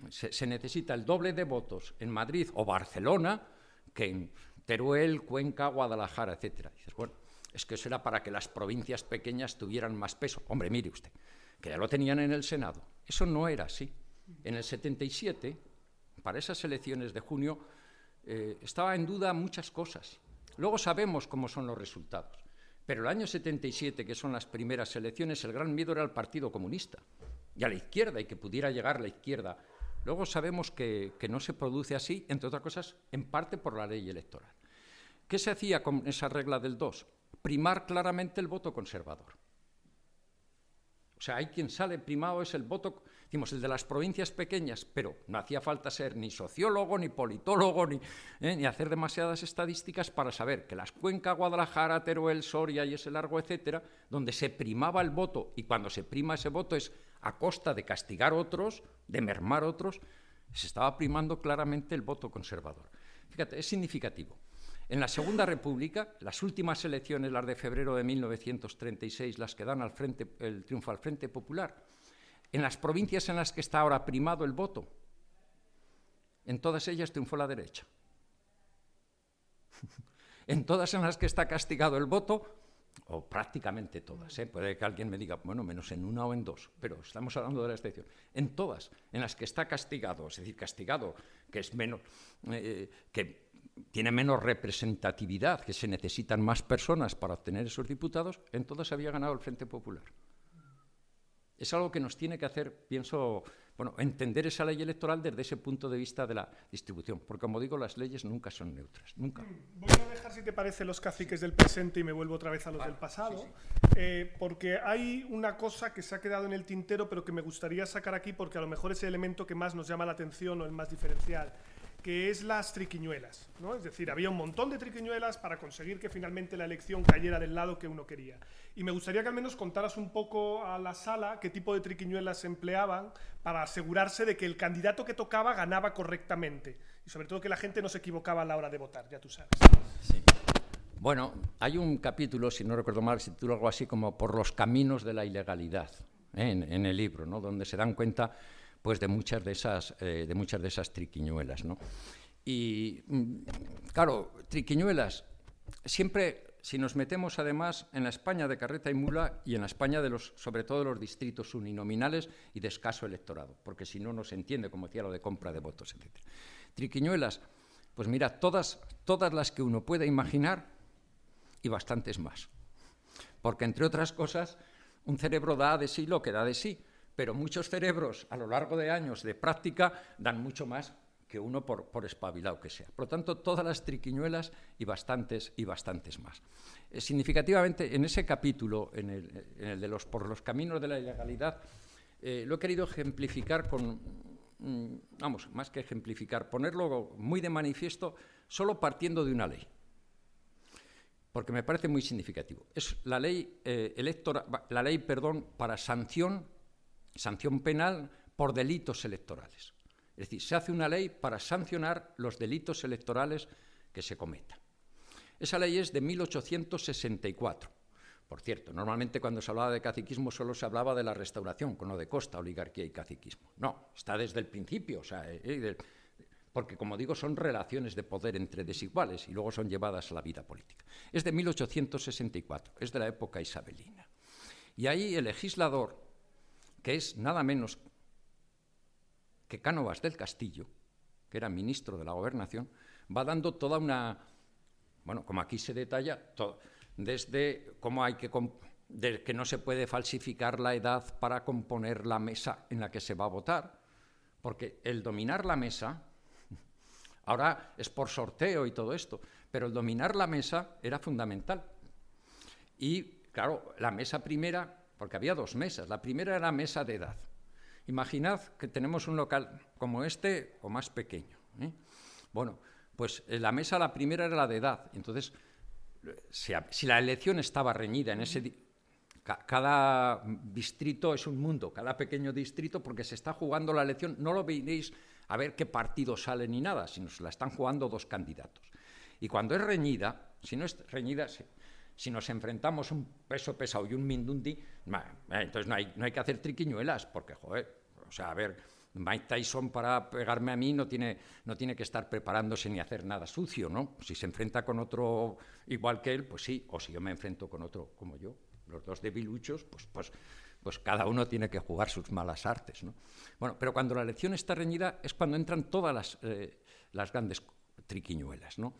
se, necesita el doble de votos en Madrid o Barcelona que en Teruel, Cuenca, Guadalajara, etc. es que eso era para que las provincias pequeñas tuvieran más peso. Hombre, mire usted, que ya lo tenían en el Senado. Eso no era así. En el 77, para esas elecciones de junio, eh, estaba en duda muchas cosas. Luego sabemos cómo son los resultados. Pero el año 77, que son las primeras elecciones, el gran miedo era el Partido Comunista y a la izquierda, y que pudiera llegar la izquierda. Luego sabemos que, que no se produce así, entre otras cosas, en parte por la ley electoral. ¿Qué se hacía con esa regla del 2? Primar claramente el voto conservador. O sea, hay quien sale primado, es el voto, decimos, el de las provincias pequeñas, pero no hacía falta ser ni sociólogo, ni politólogo, ni, eh, ni hacer demasiadas estadísticas para saber que las cuencas, Guadalajara, Teruel, Soria y ese largo, etcétera, donde se primaba el voto, y cuando se prima ese voto es a costa de castigar otros, de mermar otros, se estaba primando claramente el voto conservador. Fíjate, es significativo. En la Segunda República, las últimas elecciones, las de febrero de 1936, las que dan al frente, el triunfo al Frente Popular, en las provincias en las que está ahora primado el voto, en todas ellas triunfó la derecha. [laughs] en todas en las que está castigado el voto, o prácticamente todas, ¿eh? puede que alguien me diga, bueno, menos en una o en dos, pero estamos hablando de la excepción. En todas en las que está castigado, es decir, castigado, que es menos, eh, que tiene menos representatividad, que se necesitan más personas para obtener esos diputados, en todas había ganado el Frente Popular. Es algo que nos tiene que hacer, pienso, bueno, entender esa ley electoral desde ese punto de vista de la distribución, porque como digo, las leyes nunca son neutras, nunca. Mm, voy a dejar, si te parece, los caciques del presente y me vuelvo otra vez a los del pasado, eh, porque hay una cosa que se ha quedado en el tintero, pero que me gustaría sacar aquí, porque a lo mejor es el elemento que más nos llama la atención o el más diferencial que es las triquiñuelas. ¿no? Es decir, había un montón de triquiñuelas para conseguir que finalmente la elección cayera del lado que uno quería. Y me gustaría que al menos contaras un poco a la sala qué tipo de triquiñuelas empleaban para asegurarse de que el candidato que tocaba ganaba correctamente. Y sobre todo que la gente no se equivocaba a la hora de votar, ya tú sabes. Sí. Bueno, hay un capítulo, si no recuerdo mal, se titula algo así como Por los caminos de la ilegalidad, ¿eh? en, en, el libro, ¿no? donde se dan cuenta pues de muchas de esas, eh, de muchas de esas triquiñuelas. ¿no? Y mm, claro, triquiñuelas, siempre, si nos metemos además en la España de carreta y mula y en la España de los, sobre todo los distritos uninominales y de escaso electorado, porque si no, no se entiende, como decía, lo de compra de votos, etc. Triquiñuelas, pues mira, todas, todas las que uno pueda imaginar y bastantes más. Porque, entre otras cosas, un cerebro da de sí lo que da de sí pero muchos cerebros a lo largo de años de práctica dan mucho más que uno por, por espabilado que sea. Por lo tanto, todas las triquiñuelas y bastantes y bastantes más. Eh, significativamente, en ese capítulo, en el, de los por los caminos de la ilegalidad, eh, lo he querido ejemplificar con, mm, vamos, más que ejemplificar, ponerlo muy de manifiesto, solo partiendo de una ley porque me parece muy significativo. Es la ley eh, la ley, perdón, para sanción sanción penal por delitos electorales. Es decir, se hace una ley para sancionar los delitos electorales que se cometan. Esa ley es de 1864. Por cierto, normalmente cuando se hablaba de caciquismo solo se hablaba de la restauración, con lo de costa, oligarquía y caciquismo. No, está desde el principio, o sea, eh, eh, porque como digo, son relaciones de poder entre desiguales y luego son llevadas a la vida política. Es de 1864, es de la época isabelina. Y ahí el legislador, que es nada menos que Cánovas del Castillo, que era ministro de la Gobernación, va dando toda una, bueno, como aquí se detalla, desde cómo hay que, que no se puede falsificar la edad para componer la mesa en la que se va a votar, porque el dominar la mesa, [laughs] ahora es por sorteo y todo esto, pero el dominar la mesa era fundamental. Y claro, la mesa primera, porque había dos mesas, la primera era mesa de edad, Imaginad que tenemos un local como este o más pequeño. ¿eh? Bueno, pues eh, la mesa, la primera era la de edad. Entonces, si, la elección estaba reñida en ese... cada distrito es un mundo, cada pequeño distrito, porque se está jugando la elección, no lo veréis a ver qué partido sale ni nada, sino se la están jugando dos candidatos. Y cuando es reñida, si no es reñida, si nos enfrentamos un peso pesado y un mindundi, eh, entonces no hay, no hay que hacer triquiñuelas, porque, joder, o sea, a ver, Mike Tyson para pegarme a mí no tiene, no tiene que estar preparándose ni hacer nada sucio, ¿no? Si se enfrenta con otro igual que él, pues sí, o si yo me enfrento con otro como yo, los dos debiluchos, pues, pues, pues cada uno tiene que jugar sus malas artes, ¿no? Bueno, pero cuando la elección está reñida es cuando entran todas las, eh, las grandes triquiñuelas, ¿no?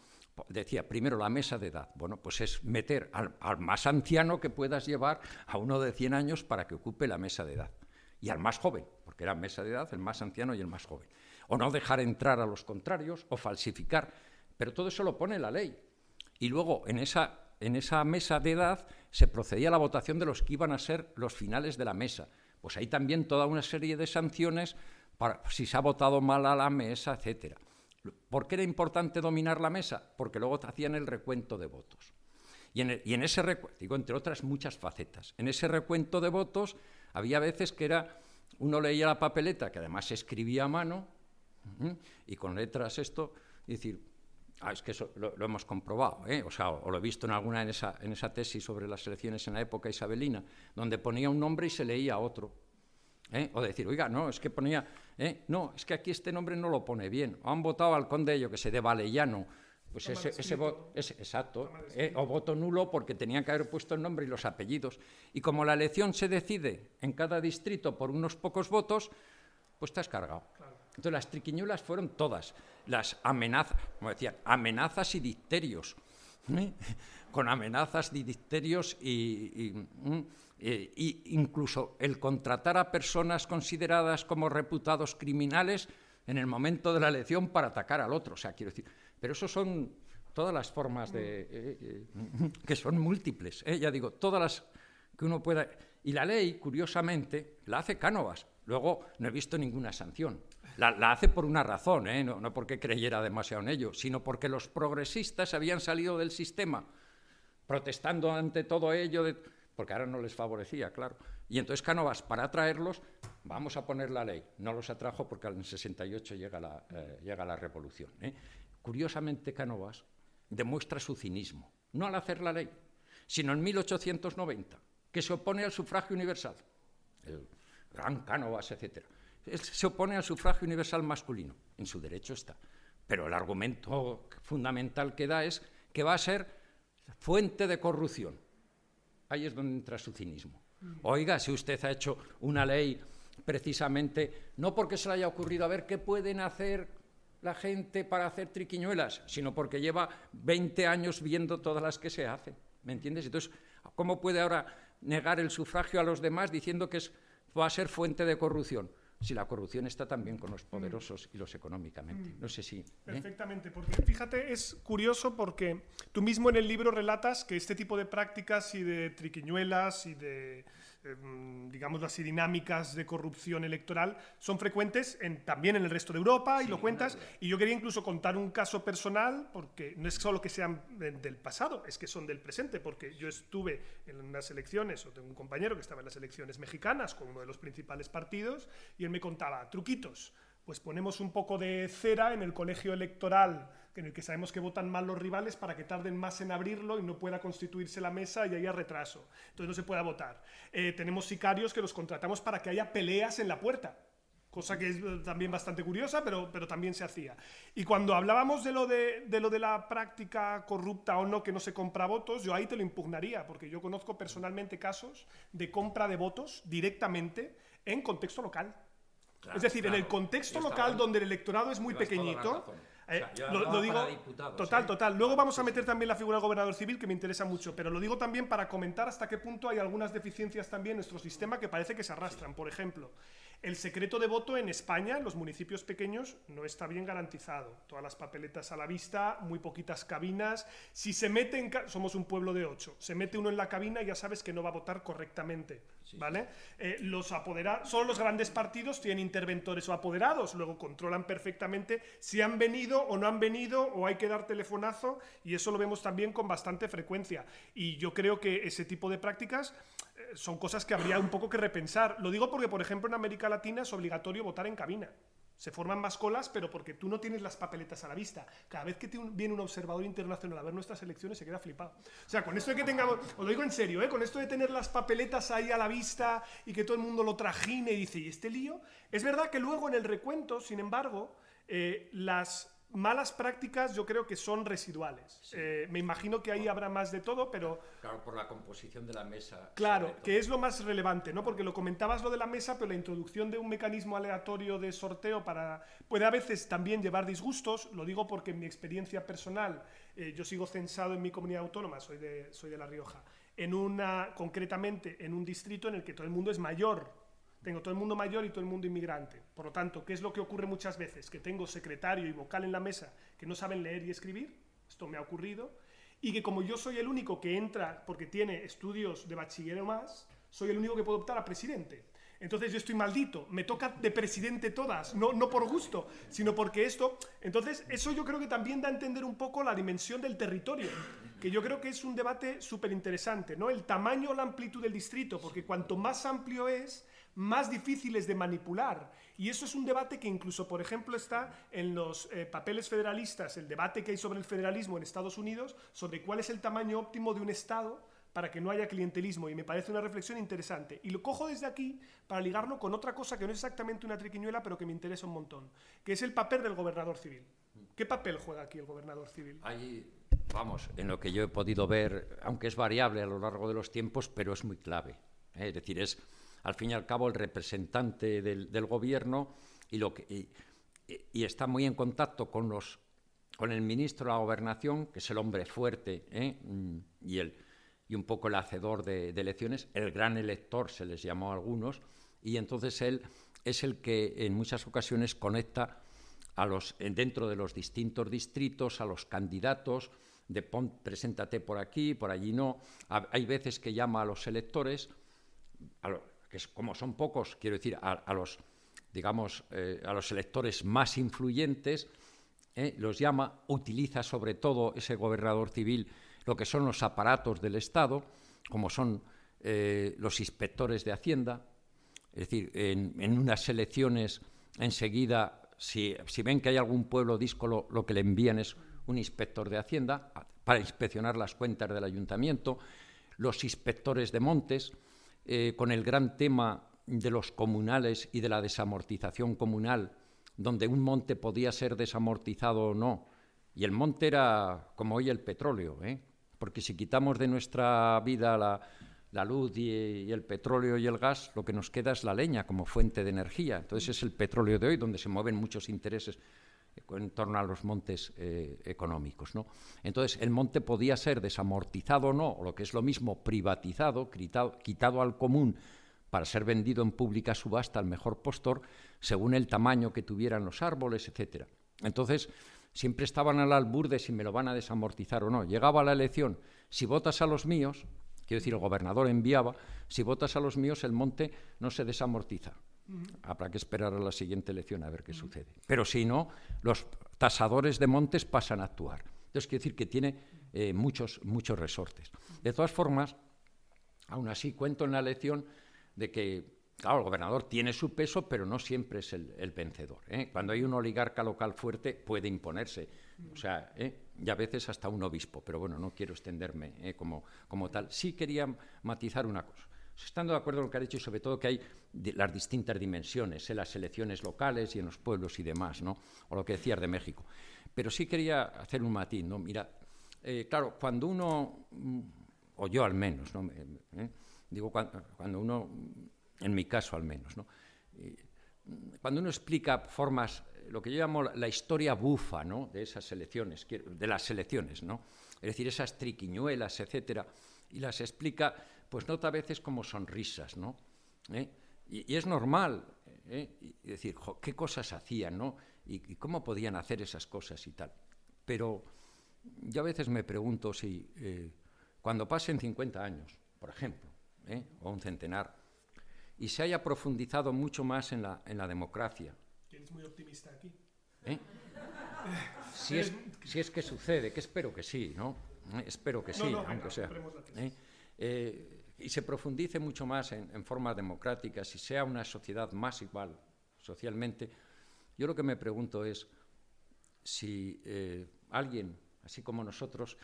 Decía, primero la mesa de edad. Bueno, pues es meter al, más anciano que puedas llevar a uno de 100 años para que ocupe la mesa de edad. Y al más joven, porque era mesa de edad el más anciano y el más joven. O no dejar entrar a los contrarios o falsificar. Pero todo eso lo pone la ley. Y luego en esa, en esa mesa de edad se procedía a la votación de los que iban a ser los finales de la mesa. Pues hay también toda una serie de sanciones para si se ha votado mal a la mesa, etcétera. ¿Por qué era importante dominar la mesa? Porque luego hacían el recuento de votos. Y en, ese recuento, digo, entre otras muchas facetas, en ese recuento de votos había veces que era, uno leía la papeleta, que además se escribía a mano, y con letras esto, y decir, ah, es que eso lo, hemos comprobado, ¿eh? o sea, o, lo he visto en alguna en esa, en esa tesis sobre las elecciones en la época isabelina, donde ponía un nombre y se leía otro. ¿Eh? O decir, oiga, no, es que ponía ¿Eh? No, es que aquí este nombre no lo pone bien. han votado al conde, yo que sé, de Valellano. Pues ese, ese voto, exacto, ¿eh? o voto nulo porque tenían que haber puesto el nombre y los apellidos. Y como la elección se decide en cada distrito por unos pocos votos, pues te has cargado. Entonces las triquiñuelas fueron todas, las amenazas, como decían, amenazas y dicterios, [laughs] con amenazas y dicterios y, e incluso el contratar a personas consideradas como reputados criminales en el momento de la elección para atacar al otro. O sea, quiero decir, pero eso son todas las formas de eh, eh, que son múltiples. Ya digo, todas las que uno pueda. Y la ley, curiosamente, la hace Cánovas. Luego no he visto ninguna sanción. La, hace por una razón, no, no, porque creyera demasiado en ello, sino porque los progresistas habían salido del sistema protestando ante todo ello. Porque ahora no les favorecía, claro. Y entonces Cánovas, para atraerlos, vamos a poner la ley. No los atrajo porque en el 68 llega la, eh, llega la revolución. ¿eh? Curiosamente, Cánovas demuestra su cinismo, no al hacer la ley, sino en 1890, que se opone al sufragio universal. El gran Cánovas, etc. se opone al sufragio universal masculino. En su derecho está. Pero el argumento fundamental que da es que va a ser fuente de corrupción ahí es donde entra su cinismo. Oiga, si usted ha hecho una ley precisamente, no porque se le haya ocurrido a ver qué pueden hacer la gente para hacer triquiñuelas, sino porque lleva 20 años viendo todas las que se hacen. ¿Me entiendes? Entonces, ¿cómo puede ahora negar el sufragio a los demás diciendo que es, va a ser fuente de corrupción? Si la corrupción está también con los mm. poderosos y los económicamente. Mm. No sé si... ¿eh? Perfectamente, porque fíjate, es curioso porque tú mismo en el libro relatas que este tipo de prácticas y de triquiñuelas y de em, digamos así, dinámicas de corrupción electoral son frecuentes en, también en el resto de Europa y lo cuentas. Y yo quería incluso contar un caso personal, porque no es solo que sean del pasado, es que son del presente, porque yo estuve en unas elecciones, o tengo un compañero que estaba en las elecciones mexicanas con uno de los principales partidos, y él me contaba truquitos pues ponemos un poco de cera en el colegio electoral, en el que sabemos que votan mal los rivales para que tarden más en abrirlo y no pueda constituirse la mesa y haya retraso. Entonces no se pueda votar. Eh, tenemos sicarios que los contratamos para que haya peleas en la puerta cosa que es eh, también bastante curiosa, pero, pero también se hacía. Y cuando hablábamos de lo de, de, lo de la práctica corrupta o no que no se compra votos, yo ahí te lo impugnaría, porque yo conozco personalmente casos de compra de votos directamente en contexto local es decir, en el contexto local donde el electorado es muy pequeñito, eh, lo, digo total, ¿eh? total. Luego vamos a meter también la figura del gobernador civil que me interesa mucho, pero lo digo también para comentar hasta qué punto hay algunas deficiencias también en nuestro sistema que parece que se arrastran. Por ejemplo, el secreto de voto en España, en los municipios pequeños, no está bien garantizado. Todas las papeletas a la vista, muy poquitas cabinas. Si se mete en... Somos un pueblo de ocho. Se mete uno en la cabina y ya sabes que no va a votar correctamente. ¿Vale? Eh, los apoderados, solo los grandes partidos tienen interventores o apoderados, luego controlan perfectamente si han venido o no han venido o hay que dar telefonazo y eso lo vemos también con bastante frecuencia. Y yo creo que ese tipo de prácticas son cosas que habría un poco que repensar. Lo digo porque, por ejemplo, en América Latina es obligatorio votar en cabina. Se forman más colas, pero porque tú no tienes las papeletas a la vista. Cada vez que viene un observador internacional a ver nuestras elecciones se queda flipado. O sea, con esto de que tengamos, os lo digo en serio, ¿eh? con esto de tener las papeletas ahí a la vista y que todo el mundo lo trajine y dice, ¿y este lío? Es verdad que luego en el recuento, sin embargo, eh, las malas prácticas yo creo que son residuales. Eh, me imagino que ahí habrá más de todo, pero... Claro, por la composición de la mesa. Claro, que es lo más relevante, ¿no? Porque lo comentabas lo de la mesa, pero la introducción de un mecanismo aleatorio de sorteo para... puede a veces también llevar disgustos, lo digo porque en mi experiencia personal, eh, yo sigo censado en mi comunidad autónoma, soy de, soy de La Rioja, en una, concretamente en un distrito en el que todo el mundo es mayor tengo todo el mundo mayor y todo el mundo inmigrante. Por lo tanto, ¿qué es lo que ocurre muchas veces? Que tengo secretario y vocal en la mesa que no saben leer y escribir, esto me ha ocurrido, y que como yo soy el único que entra porque tiene estudios de bachiller o más, soy el único que puede optar a presidente. Entonces yo estoy maldito, me toca de presidente todas, no, no por gusto, sino porque esto... Entonces eso yo creo que también da a entender un poco la dimensión del territorio, que yo creo que es un debate súper interesante, ¿no? El tamaño o la amplitud del distrito, porque cuanto más amplio es, más difíciles de manipular. Y eso es un debate que incluso, por ejemplo, está en los eh, papeles federalistas, el debate que hay sobre el federalismo en Estados Unidos, sobre cuál es el tamaño óptimo de un Estado para que no haya clientelismo. Y me parece una reflexión interesante. Y lo cojo desde aquí para ligarlo con otra cosa que no es exactamente una triquiñuela, pero que me interesa un montón, que es el papel del gobernador civil. ¿Qué papel juega aquí el gobernador civil? Ahí, vamos, en lo que yo he podido ver, aunque es variable a lo largo de los tiempos, pero es muy clave. Es decir, es al fin y al cabo el representante del, gobierno y, lo que, y, está muy en contacto con, los, con el ministro de la gobernación, que es el hombre fuerte ¿eh? mm, y, el, y un poco el hacedor de, elecciones, el gran elector se les llamó a algunos, y entonces él es el que en muchas ocasiones conecta a los, dentro de los distintos distritos a los candidatos, de preséntate por aquí, por allí no. hay veces que llama a los electores, como son pocos, quiero decir, a, los, digamos, eh, a los electores más influyentes, eh, los llama, utiliza sobre todo ese gobernador civil lo que son los aparatos del Estado, como son eh, los inspectores de Hacienda, es decir, en, unas elecciones enseguida, si, ven que hay algún pueblo díscolo, lo que le envían es un inspector de Hacienda para inspeccionar las cuentas del ayuntamiento, los inspectores de montes, eh, con el gran tema de los comunales y de la desamortización comunal, donde un monte podía ser desamortizado o no. Y el monte era como hoy el petróleo, ¿eh? porque si quitamos de nuestra vida la, luz y, el petróleo y el gas, lo que nos queda es la leña como fuente de energía. Entonces es el petróleo de hoy donde se mueven muchos intereses en torno a los montes eh, económicos. ¿no? Entonces, el monte podía ser desamortizado o no, o lo que es lo mismo, privatizado, quitado, al común para ser vendido en pública subasta al mejor postor, según el tamaño que tuvieran los árboles, etc. Entonces, siempre estaban al albur de si me lo van a desamortizar o no. Llegaba la elección, si votas a los míos, Quiero decir, el gobernador enviaba, si votas a los míos, el monte no se desamortiza. Habrá que esperar a la siguiente elección a ver qué sucede. Pero si no, los tasadores de montes pasan a actuar. Entonces, quiero decir que tiene eh, muchos, muchos resortes. De todas formas, aún así cuento en la elección de que, claro, el gobernador tiene su peso, pero no siempre es el, vencedor. ¿eh? Cuando hay un oligarca local fuerte, puede imponerse. O sea, ¿eh? y a veces hasta un obispo, pero bueno, no quiero extenderme como, como tal. Sí quería matizar una cosa estando de acuerdo con lo que ha dicho y sobre todo que hay las distintas dimensiones, en las elecciones locales y en los pueblos y demás, ¿no? o lo que decías de México. Pero sí quería hacer un matiz, ¿no? Mira, eh, claro, cuando uno, mm, o yo al menos, ¿no? ¿Eh? digo cuando, uno, en mi caso al menos, ¿no? cuando uno explica formas, lo que yo llamo la historia bufa ¿no? de esas elecciones, de las elecciones, ¿no? es decir, esas triquiñuelas, etcétera, y las explica pues nota a veces como sonrisas, ¿no? ¿Eh? Y, es normal, ¿eh? y decir, qué cosas hacían, ¿no? Y, cómo podían hacer esas cosas y tal. Pero yo a veces me pregunto si eh, cuando pasen 50 años, por ejemplo, o un centenar, y se haya profundizado mucho más en la, en la democracia. Eres muy optimista aquí. Si, es, si es que sucede, que espero que sí, ¿no? Espero que sí, aunque sea y se profundice mucho más en, formas democráticas y sea una sociedad más igual socialmente, yo lo que me pregunto es si eh, alguien, así como nosotros,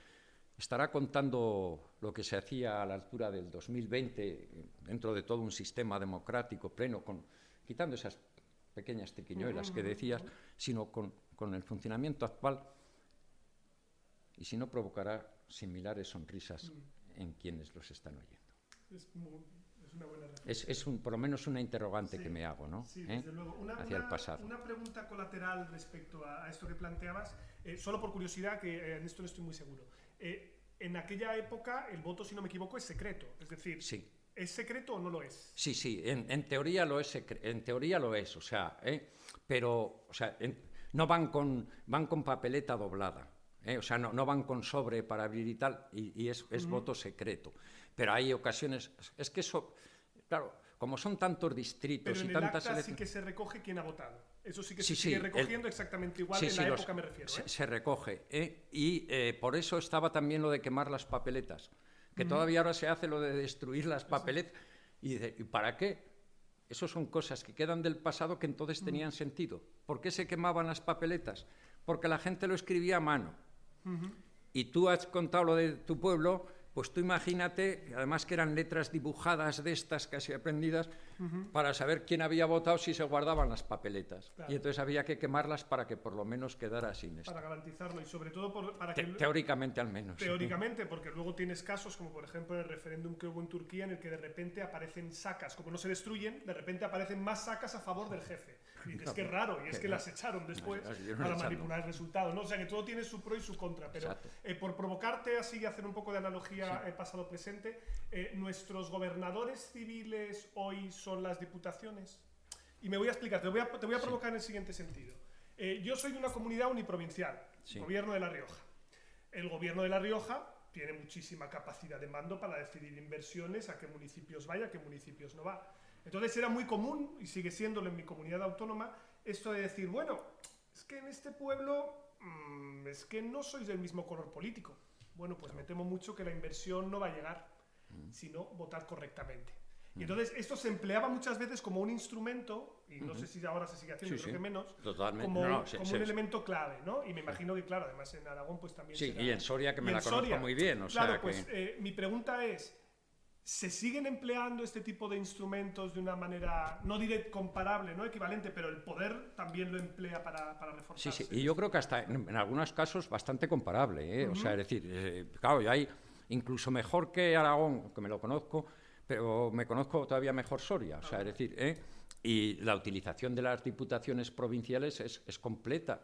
estará contando lo que se hacía a la altura del 2020 dentro de todo un sistema democrático pleno, con, quitando esas pequeñas triquiñuelas que decías, sino con, con el funcionamiento actual, y si no provocará similares sonrisas en quienes los están oyendo. Es, una buena es, es un, por lo menos una interrogante que me hago, ¿no? Sí, ¿Eh? desde luego. Una, Hacia el pasado. Una pregunta colateral respecto a, esto que planteabas, eh, solo por curiosidad, que eh, en esto no estoy muy seguro. en aquella época el voto, si no me equivoco, es secreto. Es decir, sí. ¿es secreto o no lo es? Sí, sí, en, en teoría lo es, en teoría lo es, o sea, pero, o sea, no van con, van con papeleta doblada. o sea, no, no, van con sobre para abrir y tal, y, es, es voto secreto pero hay ocasiones, es que eso, claro, como son tantos distritos pero en y tantas... El acta sí que se recoge quién ha votado. Eso sí que se sigue recogiendo exactamente igual en la época, me refiero. ¿eh? Se, recoge. ¿eh? Y eh, por eso estaba también lo de quemar las papeletas, que todavía ahora se hace lo de destruir las papeletas. Y, para qué? Esas son cosas que quedan del pasado que entonces tenían sentido. ¿Por qué se quemaban las papeletas? Porque la gente lo escribía a mano. Y tú has contado lo de tu pueblo pues tú imagínate, además que eran letras dibujadas de estas casi aprendidas, para saber quién había votado si se guardaban las papeletas. Y entonces había que quemarlas para que por lo menos quedara sin esto. Para garantizarlo y sobre todo para que... Teóricamente al menos. Teóricamente, porque luego tienes casos como por ejemplo el referéndum que hubo en Turquía en el que de repente aparecen sacas, como no se destruyen, de repente aparecen más sacas a favor del jefe. Es que es raro, y es que las echaron después para manipular el resultado. ¿no? O sea que todo tiene su pro y su contra. Pero eh, por provocarte así y hacer un poco de analogía eh, pasado-presente, eh, nuestros gobernadores civiles hoy son las diputaciones. Y me voy a explicar, te voy a, te voy a provocar en el siguiente sentido. yo soy de una comunidad uniprovincial, gobierno de La Rioja. El gobierno de La Rioja tiene muchísima capacidad de mando para decidir inversiones, a qué municipios vaya, a qué municipios no va. Entonces era muy común, y sigue siéndolo en mi comunidad autónoma, esto de decir, bueno, es que en este pueblo mm, es que no sois del mismo color político. Bueno, pues me temo mucho que la inversión no va a llegar, mm. sino votar correctamente. Y mm. entonces esto se empleaba muchas veces como un instrumento, y no sé si ahora se sigue haciendo, creo que menos, como, un elemento clave, ¿no? Y me imagino que, claro, además en Aragón pues también... Sí, y en Soria, que me la conozco muy bien. O claro, sea pues eh, mi pregunta es, ¿Se siguen empleando este tipo de instrumentos de una manera, no diré comparable, no equivalente, pero el poder también lo emplea para, para reforzarse? Sí, sí, y yo creo que hasta en, algunos casos bastante comparable. ¿eh? O sea, es decir, eh, claro, hay incluso mejor que Aragón, que me lo conozco, pero me conozco todavía mejor Soria. O sea, es decir, ¿eh? y la utilización de las diputaciones provinciales es, es completa.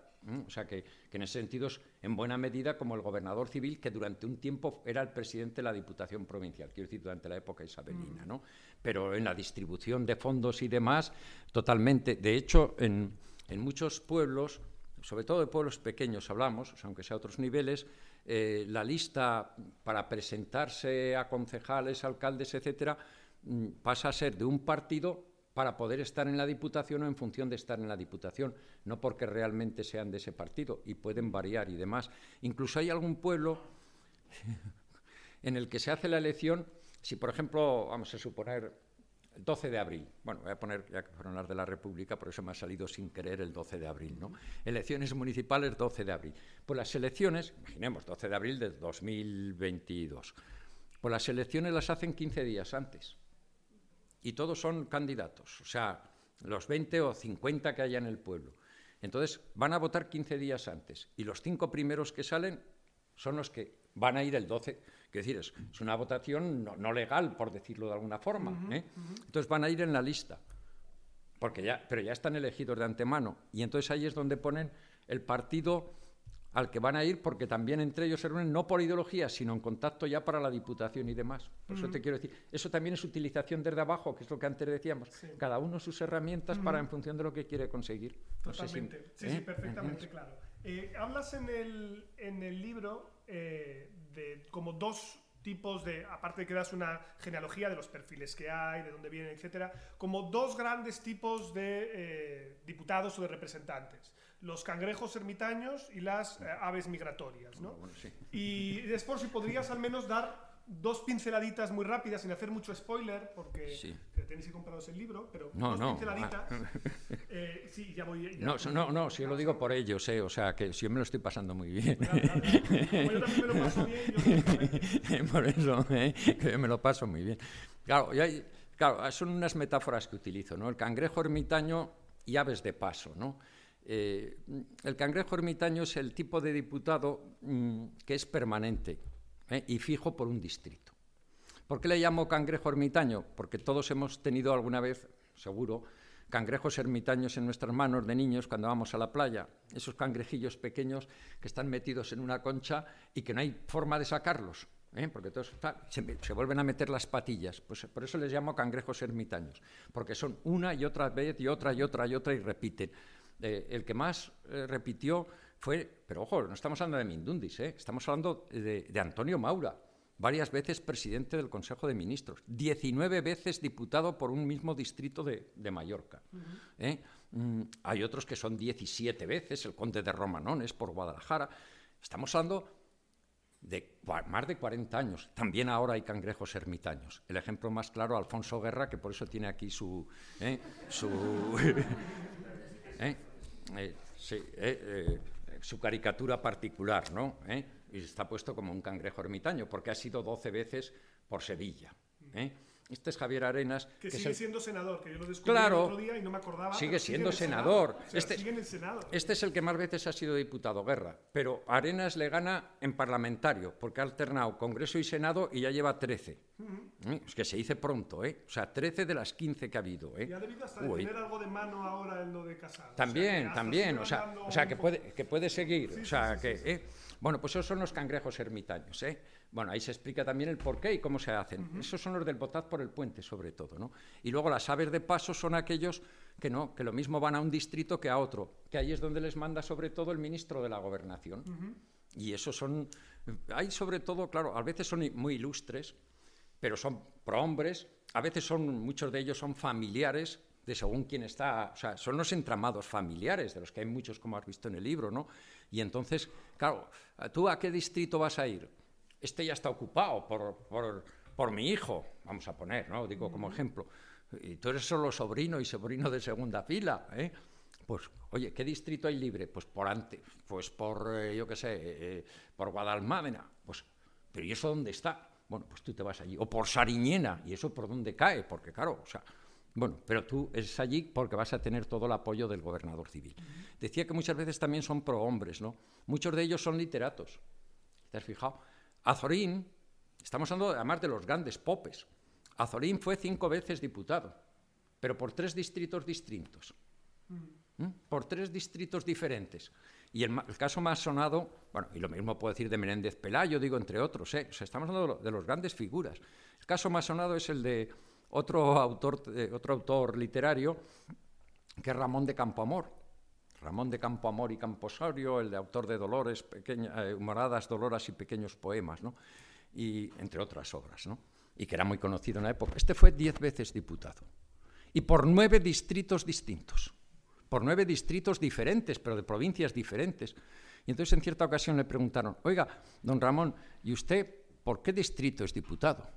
O sea que, en ese sentido es en buena medida como el gobernador civil que durante un tiempo era el presidente de la Diputación Provincial, quiero decir, durante la época isabelina, ¿no? Pero en la distribución de fondos y demás, totalmente. De hecho, en, muchos pueblos, sobre todo de pueblos pequeños hablamos, aunque sea a otros niveles, eh, la lista para presentarse a concejales, alcaldes, etcétera, mm, pasa a ser de un partido para poder estar en la Diputación o en función de estar en la Diputación, no porque realmente sean de ese partido y pueden variar y demás. Incluso hay algún pueblo [laughs] en el que se hace la elección, si por ejemplo, vamos a suponer, el 12 de abril, bueno, voy a poner, ya que fueron las de la República, por eso me ha salido sin querer el 12 de abril, ¿no? Elecciones municipales 12 de abril. Pues las elecciones, imaginemos, 12 de abril de 2022, pues las elecciones las hacen 15 días antes y todos son candidatos, o sea, los 20 o 50 que haya en el pueblo. Entonces, van a votar 15 días antes y los cinco primeros que salen son los que van a ir el 12. Es decir, es, una votación no, legal, por decirlo de alguna forma. ¿eh? Entonces, van a ir en la lista, porque ya, pero ya están elegidos de antemano. Y entonces ahí es donde ponen el partido al que van a ir porque también entre ellos se reúnen no por ideología, sino en contacto ya para la diputación y demás. Por eso te quiero decir, eso también es utilización desde abajo, que es lo que antes decíamos, cada uno sus herramientas para en función de lo que quiere conseguir. Totalmente, sí, sí, ¿eh? perfectamente claro. Eh, hablas en el, en el libro eh, de como dos tipos de, aparte de que das una genealogía de los perfiles que hay, de dónde vienen, etcétera, como dos grandes tipos de diputados o de representantes los cangrejos ermitaños y las eh, aves migratorias. ¿no? Y después, si podrías al menos dar dos pinceladitas muy rápidas, sin hacer mucho spoiler, porque tenéis que compraros el libro, pero dos pinceladitas. [laughs] Eh, sí, ya voy. no, no, no, si yo lo digo por ellos, eh, o sea, que si yo me lo estoy pasando muy bien. Claro, Como yo también me lo paso bien, [laughs] Por eso, eh, que yo me lo paso muy bien. Claro, claro, son unas metáforas que utilizo, ¿no? El cangrejo ermitaño y aves de paso, ¿no? Eh, el cangrejo ermitaño es el tipo de diputado mm, que es permanente ¿eh? y fijo por un distrito. ¿Por qué le llamo cangrejo ermitaño? Porque todos hemos tenido alguna vez, seguro, cangrejos ermitaños en nuestras manos de niños cuando vamos a la playa. Esos cangrejillos pequeños que están metidos en una concha y que no hay forma de sacarlos. ¿eh? porque todos se, se, vuelven a meter las patillas. Pues por eso les llamo cangrejos ermitaños, porque son una y otra vez y otra y otra y otra y repiten. Eh, el que más eh, repitió fue, pero ojo, no estamos hablando de Mindundis, eh, estamos hablando de, Antonio Maura, varias veces presidente del Consejo de Ministros, 19 veces diputado por un mismo distrito de, Mallorca. Mm, hay otros que son 17 veces, el conde de Romanones por Guadalajara. Estamos hablando de más de 40 años. También ahora hay cangrejos ermitaños. El ejemplo más claro, Alfonso Guerra, que por eso tiene aquí su... su [laughs] eh, sí, eh, eh, su caricatura particular, ¿no? Y está puesto como un cangrejo ermitaño, porque ha sido 12 veces por Sevilla. Este es Javier Arenas. Que, sigue siendo senador, que yo lo descubrí el otro día y no me acordaba. Sigue siendo senador. este, este es el que más veces ha sido diputado Guerra. Pero Arenas le gana en parlamentario, porque ha alternado Congreso y Senado y ya lleva 13. ¿Eh? Es que se dice pronto, ¿eh? O sea, 13 de las 15 que ha habido, ¿eh? Y ha debido hasta tener algo de mano ahora en lo de Casado. También, también. O sea, o sea que, puede, que puede seguir. o sea, que... ¿eh? Bueno, pues esos son los cangrejos ermitaños, ¿eh? Bueno, ahí se explica también el porqué y cómo se hacen. Esos son los del Botaz por el puente, sobre todo, ¿no? Y luego las aves de paso son aquellos que no, que lo mismo van a un distrito que a otro, que ahí es donde les manda sobre todo el ministro de la gobernación. Y esos son, hay sobre todo, claro, a veces son muy ilustres, pero son prohombres, a veces son, muchos de ellos son familiares de según quién está, o sea, son los entramados familiares, de los que hay muchos, como has visto en el libro, ¿no? Y entonces, claro, ¿tú a qué distrito vas a ir? Este ya está ocupado por, mi hijo, vamos a poner, ¿no? Digo como ejemplo. Y tú eres solo sobrino y sobrino de segunda fila, ¿eh? Pues, oye, ¿qué distrito hay libre? Pues por antes, pues por, eh, yo qué sé, eh, por Guadalmádena. Pues, pero ¿y eso dónde está? Bueno, pues tú te vas allí. O por Sariñena, ¿y eso por dónde cae? Porque claro, o sea, bueno, pero tú es allí porque vas a tener todo el apoyo del gobernador civil. Decía que muchas veces también son prohombres, ¿no? Muchos de ellos son literatos. ¿Te has fijado? Azorín, estamos hablando además de los grandes popes. Azorín fue cinco veces diputado, pero por tres distritos distintos. Mm. Por tres distritos diferentes. Y el, caso más sonado, bueno, y lo mismo puedo decir de Menéndez Pelayo, digo, entre otros, ¿eh? estamos hablando de, los grandes figuras. El caso más sonado es el de otro autor, otro autor literario, que es Ramón de Campoamor. Ramón de Campoamor y Camposorio, el de autor de Dolores, pequeña, eh, Moradas, Doloras y pequeños poemas, ¿no? y entre otras obras, ¿no? y que era muy conocido en la época. Este fue diez veces diputado y por nueve distritos distintos, por nueve distritos diferentes, pero de provincias diferentes. Y entonces en cierta ocasión le preguntaron, oiga, don Ramón, ¿y usted por qué distrito es diputado?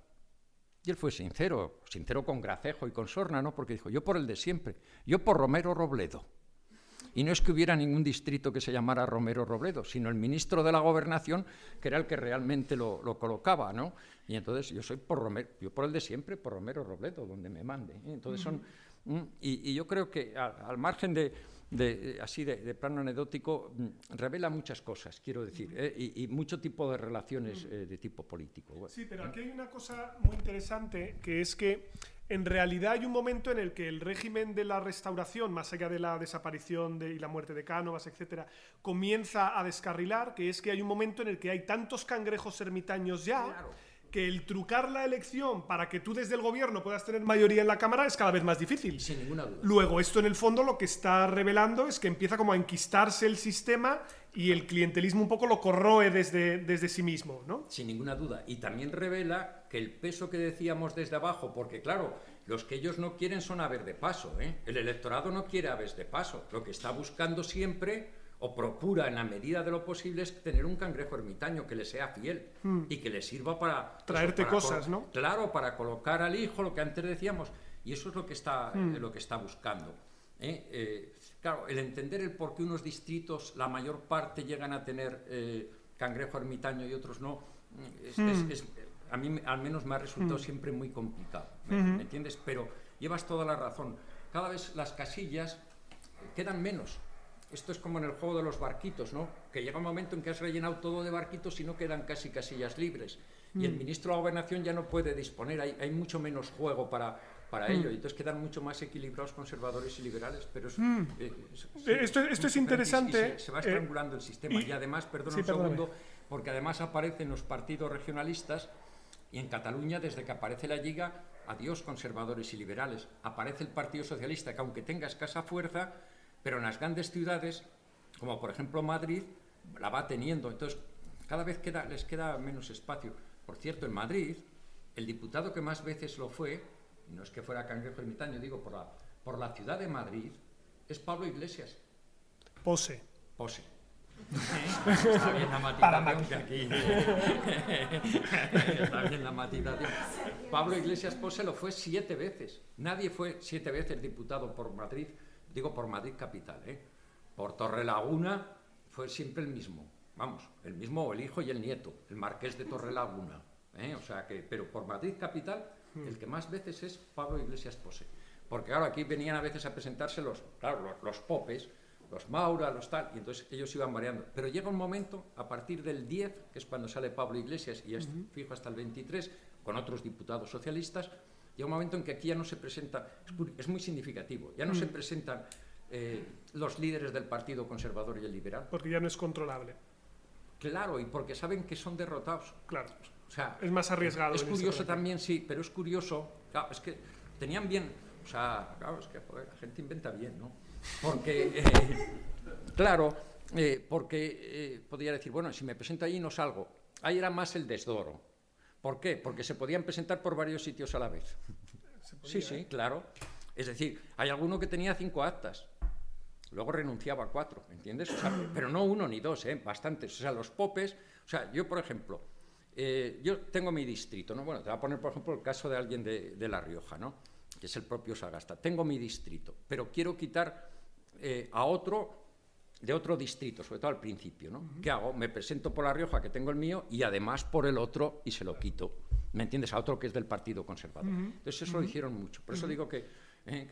Y él fue sincero, sincero con Gracejo y con Sorna, ¿no? Porque dijo, yo por el de siempre, yo por Romero Robledo. Y no es que hubiera ningún distrito que se llamara Romero Robledo, sino el ministro de la Gobernación, que era el que realmente lo, colocaba, ¿no? Y entonces yo soy por Romero, yo por el de siempre, por Romero Robledo, donde me mande. ¿eh? Entonces son... Y, yo creo que al margen de, de, así de, plano anecdótico, mm, revela muchas cosas, quiero decir, ¿eh? y, mucho tipo de relaciones eh, de tipo político. Sí, pero aquí hay una cosa muy interesante, que es que en realidad hay un momento en el que el régimen de la restauración, más allá de la desaparición de, y la muerte de Cánovas, etcétera, comienza a descarrilar, que es que hay un momento en el que hay tantos cangrejos ermitaños ya que el trucar la elección para que tú desde el gobierno puedas tener mayoría en la Cámara es cada vez más difícil. Sin ninguna duda. Luego, esto en el fondo lo que está revelando es que empieza como a enquistarse el sistema y el clientelismo un poco lo corroe desde, desde sí mismo, ¿no? Sin ninguna duda. Y también revela que el peso que decíamos desde abajo, porque claro, los que ellos no quieren son aves de paso, ¿eh? El electorado no quiere aves de paso. Lo que está buscando siempre o procura en la medida de lo posible es tener un cangrejo ermitaño que le sea fiel hmm. y que le sirva para traerte cosas, ¿no? Claro, para colocar al hijo, lo que antes decíamos, y eso es lo que está, hmm. lo que está buscando. ¿eh? Eh, claro, el entender el por qué unos distritos, la mayor parte llegan a tener eh, cangrejo ermitaño y otros no, hmm. a mí al menos me ha resultado siempre muy complicado, ¿me entiendes? Pero llevas toda la razón. Cada vez las casillas quedan menos esto es como en el juego de los barquitos, ¿no? Que llega un momento en que has rellenado todo de barquitos y no quedan casi casillas libres. Y el mm. ministro de la Gobernación ya no puede disponer, hay, mucho menos juego para, para mm. ello, y entonces quedan mucho más equilibrados conservadores y liberales. Pero mm. eh, esto, esto es interesante. Se, va eh, estrangulando el sistema. Y, además, perdón un segundo, porque además aparecen los partidos regionalistas. Y en Cataluña, desde que aparece la Liga, adiós conservadores y liberales. Aparece el Partido Socialista, que aunque tenga escasa fuerza, pero en las grandes ciudades, como por ejemplo Madrid, la va teniendo. Entonces, cada vez queda, les queda menos espacio. Por cierto, en Madrid, el diputado que más veces lo fue, no es que fuera Cangrejo Ermitaño, digo, por la, por la ciudad de Madrid, es Pablo Iglesias. Pose. Pose. Está bien la matización que aquí. Está bien la matización. Pablo Iglesias Pose lo fue siete veces. Nadie fue siete veces diputado por Madrid digo por Madrid capital, ¿eh? por Torrelaguna fue siempre el mismo, vamos, el mismo el hijo y el nieto, el marqués de Torrelaguna, ¿eh? o sea que, pero por Madrid capital, hmm. el que más veces es Pablo Iglesias Pose, porque claro, aquí venían a veces a presentarse los, claro, los, popes, los Maura, los tal, y entonces ellos iban variando. Pero llega un momento, a partir del 10, que es cuando sale Pablo Iglesias, y es fijo hasta el 23, con otros diputados socialistas, Llega un momento en que aquí ya no se presenta, es, muy significativo, ya no se mm. presentan eh, los líderes del Partido Conservador y el Liberal. Porque ya no es controlable. Claro, y porque saben que son derrotados. Claro. O sea, es más arriesgado. Es, curioso también, sí, pero es curioso. Claro, es que tenían bien. O sea, claro, es que la gente inventa bien, ¿no? Porque, eh, claro, eh, porque podría decir, bueno, si me presento allí no salgo. Ahí era más el desdoro. ¿Por qué? Porque se podían presentar por varios sitios a la vez. [laughs] sí, sí, claro. Es decir, hay alguno que tenía cinco actas, luego renunciaba a cuatro, ¿entiendes? [clears throat] pero no uno ni dos, ¿eh? bastantes. O sea, los popes, o sea, yo, por ejemplo, eh, yo tengo mi distrito, ¿no? Bueno, te voy a poner, por ejemplo, el caso de alguien de, La Rioja, ¿no? Que es el propio Sagasta. Tengo mi distrito, pero quiero quitar eh, a otro de otro distrito, sobre todo al principio, ¿no? ¿Qué hago? Me presento por La Rioja, que tengo el mío, y además por el otro, y se lo quito. ¿Me entiendes? A otro que es del Partido Conservador. Entonces eso lo hicieron mucho. Por eso digo que, eh,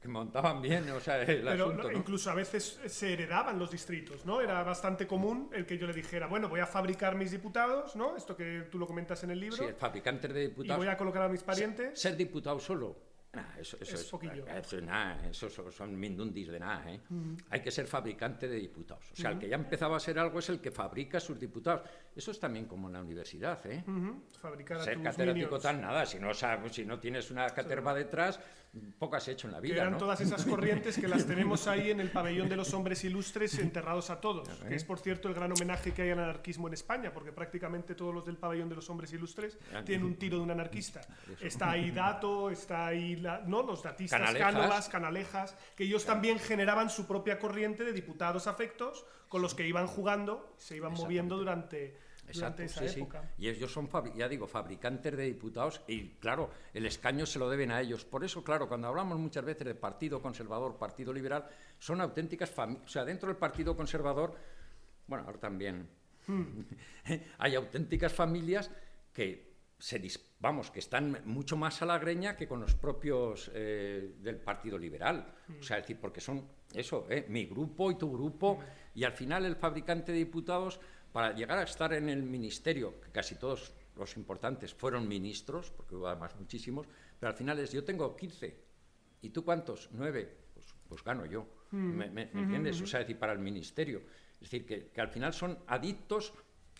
que, montaban bien o sea, el Pero incluso a veces se heredaban los distritos, ¿no? Era bastante común el que yo le dijera, bueno, voy a fabricar mis diputados, ¿no? Esto que tú lo comentas en el libro. Sí, el fabricante de diputados. Y voy a colocar a mis parientes. ser diputado solo eso, es, es, poquillo. Eso, son, mindundis de nada. ¿eh? Hay que ser fabricante de diputados. O sea, el que ya empezaba a ser algo es el que fabrica sus diputados. Eso es también como en la universidad. ¿eh? Fabricar a ser tus catedrático tal, nada. Si no, si no tienes una caterva detrás, poco has hecho en la vida. Que eran todas esas [laughs] corrientes que las tenemos ahí en el pabellón de los hombres ilustres [laughs] enterrados a todos. Que es, por cierto, el gran homenaje que hay al anarquismo en España, porque prácticamente todos los del pabellón de los hombres ilustres tienen un tiro de un anarquista. Está ahí [laughs] Dato, está ahí no los datistas, Cánovas, Canalejas, que ellos también generaban su propia corriente de diputados afectos con los que iban jugando, se iban moviendo durante, durante esa época. Y ellos son, ya digo, fabricantes de diputados y, claro, el escaño se lo deben a ellos. Por eso, claro, cuando hablamos muchas veces de Partido Conservador, Partido Liberal, son auténticas familias. O sea, dentro del Partido Conservador, bueno, ahora también hmm. [laughs] hay auténticas familias que se vamos, que están mucho más a la greña que con los propios eh, del Partido Liberal. O sea, decir, porque son eso, eh, mi grupo y tu grupo, y al final el fabricante de diputados, para llegar a estar en el ministerio, que casi todos los importantes fueron ministros, porque hubo además muchísimos, pero al final es, yo tengo 15, ¿y tú cuántos? 9, pues, pues gano yo. ¿Me, entiendes? O sea, decir, para el ministerio. Es decir, que, que al final son adictos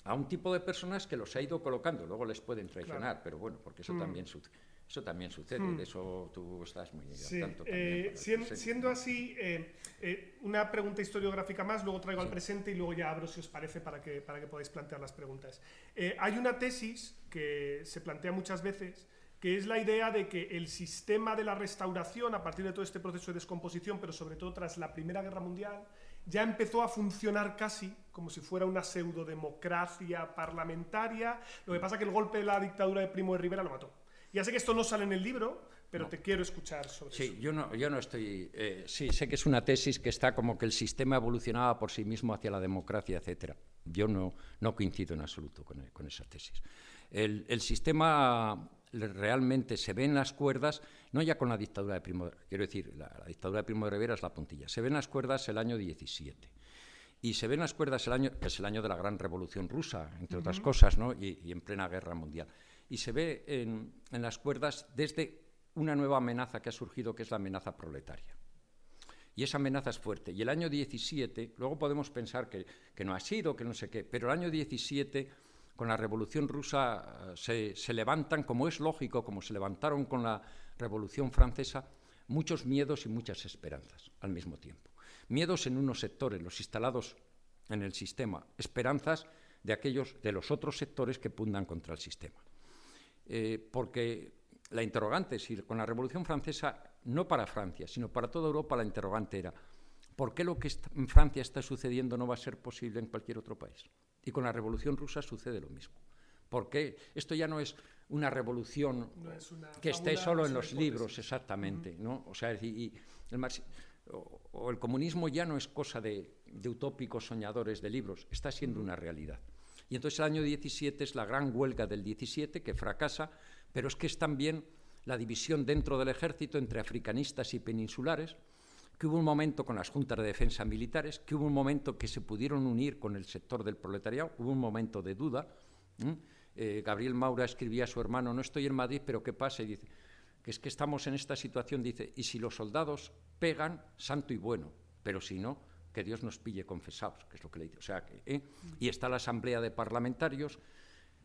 a un tipo de personas que los ha ido colocando, luego les pueden traicionar, pero bueno, porque eso mm. también sucede. Eso también sucede, mm. de eso tú estás muy sí. tanto. Eh, siendo, así, eh, eh, una pregunta historiográfica más, luego traigo al presente y luego ya abro, si os parece, para que, para que podáis plantear las preguntas. hay una tesis que se plantea muchas veces, que es la idea de que el sistema de la restauración, a partir de todo este proceso de descomposición, pero sobre todo tras la Primera Guerra Mundial, ya empezó a funcionar casi como si fuera una pseudodemocracia parlamentaria. Lo que pasa es que el golpe de la dictadura de Primo de Rivera lo mató. Ya sé que esto no sale en el libro, pero te quiero escuchar sobre sí, eso. Yo no, yo no estoy... Eh, sí, sé que es una tesis que está como que el sistema evolucionaba por sí mismo hacia la democracia, etcétera. Yo no, no coincido en absoluto con, con esa tesis. El, el sistema realmente se ve en las cuerdas, no ya con la dictadura de Primo, quiero decir, la, dictadura de Primo de Rivera es la puntilla, se ven las cuerdas el año 17. Y se ven las cuerdas el año, que es el año de la gran revolución rusa, entre otras cosas, ¿no? y, en plena guerra mundial. Y se ve en, las cuerdas desde una nueva amenaza que ha surgido, que es la amenaza proletaria. Y esa amenaza es fuerte. Y el año 17, luego podemos pensar que, que no ha sido, que no sé qué, pero el año 17 con la Revolución Rusa eh, se, levantan, como es lógico, como se levantaron con la Revolución Francesa, muchos miedos y muchas esperanzas al mismo tiempo. Miedos en unos sectores, los instalados en el sistema, esperanzas de aquellos, de los otros sectores que pundan contra el sistema. Eh, porque la interrogante, es decir, con la Revolución Francesa, no para Francia, sino para toda Europa, la interrogante era, ¿por qué lo que en Francia está sucediendo no va a ser posible en cualquier otro país? Y con la Revolución Rusa sucede lo mismo. Porque esto ya no es una revolución que esté solo en los libros, exactamente. ¿no? O sea, y, el o, el comunismo ya no es cosa de, utópicos soñadores de libros, está siendo una realidad. Y entonces el año 17 es la gran huelga del 17 que fracasa, pero es que es también la división dentro del ejército entre africanistas y peninsulares, que hubo un momento con las juntas de defensa militares, que hubo un momento que se pudieron unir con el sector del proletariado, hubo un momento de duda. Eh, Gabriel Maura escribía a su hermano, no estoy en Madrid, pero ¿qué pasa? Y dice, que es que estamos en esta situación, dice, y si los soldados pegan, santo y bueno, pero si no, que Dios nos pille confesados, que es lo que le dice. O sea, que, ¿eh? Y está la asamblea de parlamentarios,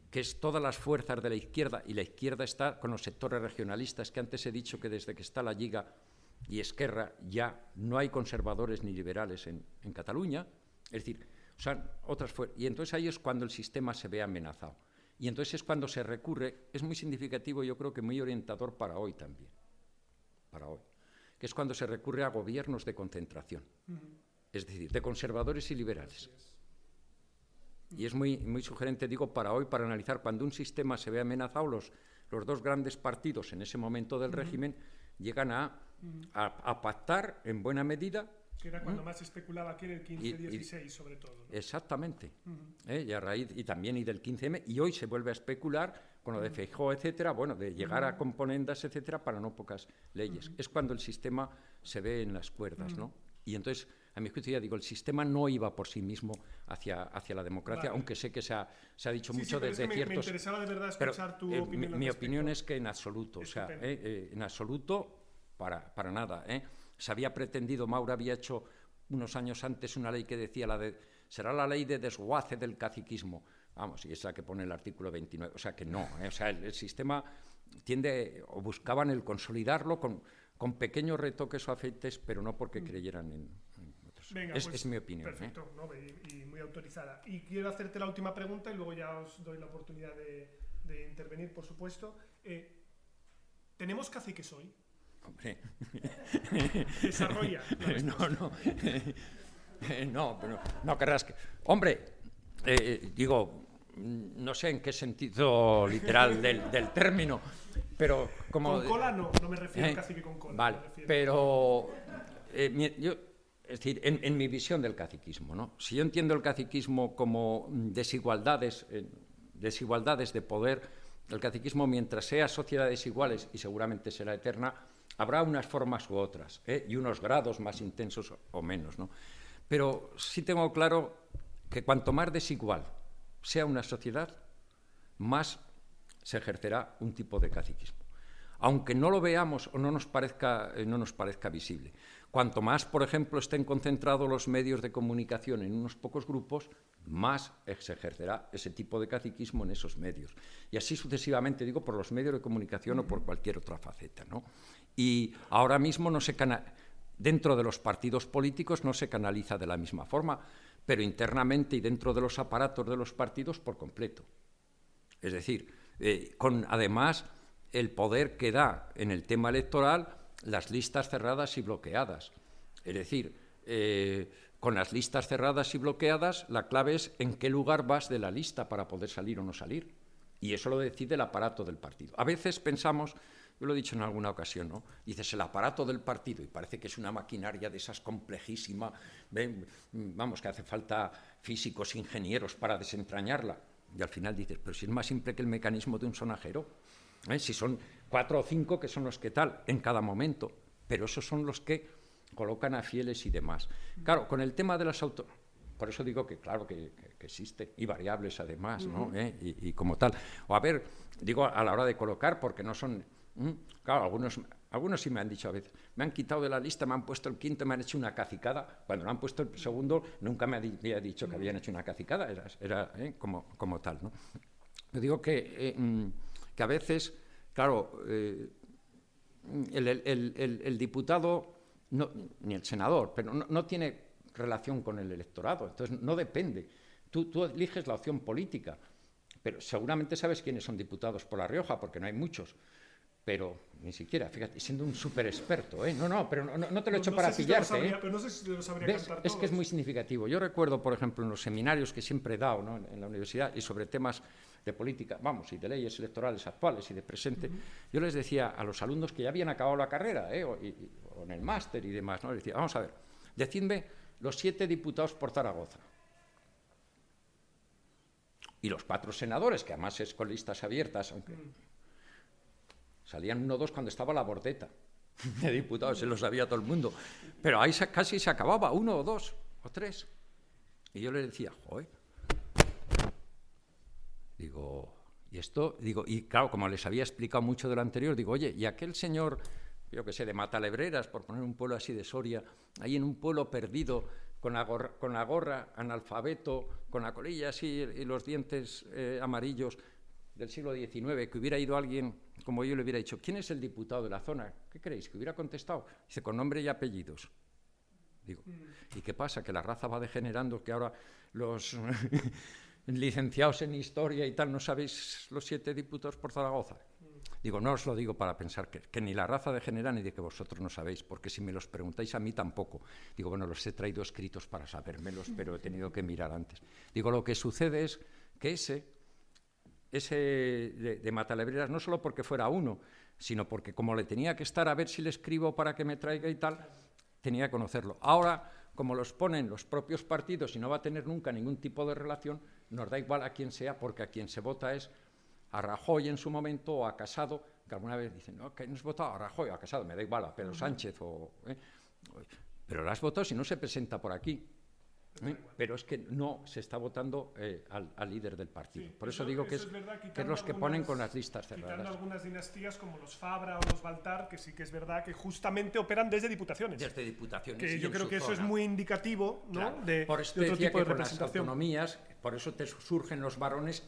que es todas las fuerzas de la izquierda, y la izquierda está con los sectores regionalistas, que antes he dicho que desde que está la Liga y Esquerra ya no hay conservadores ni liberales en, Cataluña, es decir, o sea, otras y entonces ahí es cuando el sistema se ve amenazado. Y entonces es cuando se recurre, es muy significativo, yo creo que muy orientador para hoy también, para hoy, que es cuando se recurre a gobiernos de concentración, es decir, de conservadores y liberales. Y es muy, muy sugerente, digo, para hoy, para analizar cuando un sistema se ve amenazado, los, los dos grandes partidos en ese momento del régimen llegan a a, pactar en buena medida. Que era cuando más especulaba aquí en el 15-16, sobre todo. Exactamente. ¿eh? y, a raíz, y también y del 15M, y hoy se vuelve a especular con lo de Feijó, etcétera, bueno, de llegar a componendas, etcétera, para no pocas leyes. Es cuando el sistema se ve en las cuerdas, ¿no? Y entonces, a mi juicio, ya digo, el sistema no iba por sí mismo hacia, hacia la democracia, aunque sé que se ha, se ha dicho mucho desde me, ciertos... Me interesaba de verdad escuchar tu eh, opinión. Mi, opinión es que en absoluto, o sea, eh, en absoluto para, para nada. ¿eh? Se había pretendido, Maura había hecho unos años antes una ley que decía la de será la ley de desguace del caciquismo. Vamos, y es la que pone el artículo 29. O sea que no, ¿eh? o sea, el, sistema tiende, o buscaban el consolidarlo con, con pequeños retoques o afeites, pero no porque creyeran en, otros. es, pues, mi opinión. ¿eh? Perfecto, ¿no? y, muy autorizada. Y quiero hacerte la última pregunta y luego ya os doy la oportunidad de, de intervenir, por supuesto. Eh, ¿Tenemos caciques hoy? Hombre. [laughs] Desarrolla. [laughs] no, no. [laughs] no, pero no querrás que. Hombre, eh, digo, no sé en qué sentido literal del, del término, pero como. Con cola no, no me refiero eh, cacique con cola. Vale, pero. Eh, yo, es decir, en, en, mi visión del caciquismo, ¿no? Si yo entiendo el caciquismo como desigualdades, desigualdades de poder, el caciquismo, mientras sea sociedades iguales, y seguramente será eterna, habrá unas formas u otras, y unos grados más intensos o menos, ¿no? Pero sí tengo claro que cuanto más desigual sea una sociedad, más se ejercerá un tipo de caciquismo. Aunque no lo veamos o no nos parezca, eh, no nos parezca visible. Cuanto más, por ejemplo, estén concentrados los medios de comunicación en unos pocos grupos, más se ejercerá ese tipo de caciquismo en esos medios. Y así sucesivamente, digo, por los medios de comunicación o por cualquier otra faceta. ¿no? Y ahora mismo no se dentro de los partidos políticos no se canaliza de la misma forma, pero internamente y dentro de los aparatos de los partidos por completo. Es decir, eh, con además el poder que da en el tema electoral las listas cerradas y bloqueadas. Es decir, eh, con las listas cerradas y bloqueadas, la clave es en qué lugar vas de la lista para poder salir o no salir. Y eso lo decide el aparato del partido. A veces pensamos yo lo he dicho en alguna ocasión, ¿no? Dices el aparato del partido y parece que es una maquinaria de esas complejísima, vamos, que hace falta físicos, ingenieros para desentrañarla. Y al final dices, pero si es más simple que el mecanismo de un sonajero, ¿eh? si son cuatro o cinco que son los que tal en cada momento, pero esos son los que colocan a fieles y demás. Claro, con el tema de las auto... Por eso digo que claro que, existe, y variables además, ¿no? ¿Eh? y, y, como tal. O a ver, digo a la hora de colocar, porque no son Mm, claro, algunos, algunos sí me han dicho a veces, me han quitado de la lista, me han puesto el quinto, me han hecho una cacicada. Cuando me han puesto el segundo, nunca me había dicho que habían hecho una cacicada, era, ¿eh? como, tal. ¿no? Yo digo que, eh, mm, que a veces, claro, eh, el, diputado, ni el senador, pero no, no, tiene relación con el electorado, entonces no depende. Tú, tú eliges la opción política, pero seguramente sabes quiénes son diputados por La Rioja, porque no hay muchos pero ni siquiera, fíjate, siendo un súper experto, ¿eh? No, no, pero no, te lo he hecho para pillarte, ¿eh? Pero no sé si lo sabría cantar Es que es muy significativo. Yo recuerdo, por ejemplo, en los seminarios que siempre he dado ¿no? en, la universidad y sobre temas de política, vamos, y de leyes electorales actuales y de presente, yo les decía a los alumnos que ya habían acabado la carrera, ¿eh? o, en el máster y demás, ¿no? Les decía, vamos a ver, decidme los siete diputados por Zaragoza. Y los cuatro senadores, que además es con listas abiertas, aunque... Salían uno o dos cuando estaba la bordeta [laughs] de diputados, se lo sabía todo el mundo. Pero ahí casi se acababa, uno o dos o tres. Y yo le decía, joder. Digo, y esto, digo, y claro, como les había explicado mucho de lo anterior, digo, oye, y aquel señor, yo que sé, de Matalebreras, por poner un pueblo así de Soria, ahí en un pueblo perdido, con la gorra, con la gorra analfabeto, con la colilla así y los dientes eh, amarillos, del siglo XIX, que hubiera ido alguien como yo le hubiera dicho, ¿quién es el diputado de la zona? ¿Qué creéis? Que hubiera contestado. Dice, con nombre y apellidos. Digo, mm. ¿y qué pasa? Que la raza va degenerando, que ahora los [laughs] licenciados en historia y tal no sabéis los siete diputados por Zaragoza. Mm. Digo, no os lo digo para pensar que, que, ni la raza degenera ni de que vosotros no sabéis, porque si me los preguntáis a mí tampoco. Digo, bueno, los he traído escritos para sabérmelos, pero he tenido que mirar antes. Digo, lo que sucede es que ese ese de, de Matalebreras, no solo porque fuera uno, sino porque como le tenía que estar a ver si le escribo para que me traiga y tal, tenía que conocerlo. Ahora, como los ponen los propios partidos y no va a tener nunca ningún tipo de relación, nos da igual a quién sea, porque a quien se vota es a Rajoy en su momento o a Casado, que alguna vez dicen, no, que no has votado a Rajoy o a Casado, me da igual a Pedro Sánchez o... ¿eh? Pero lo has votado si no se presenta por aquí. ¿Eh? pero es que no se está votando eh, al, líder del partido. Por eso, digo que es, que los que ponen con las listas cerradas. Quitando algunas dinastías como los Fabra o los Baltar, que sí que es verdad que justamente operan desde diputaciones. Desde diputaciones. Que yo creo que eso es muy indicativo ¿no? de, por otro tipo de representación. autonomías, por eso te surgen los varones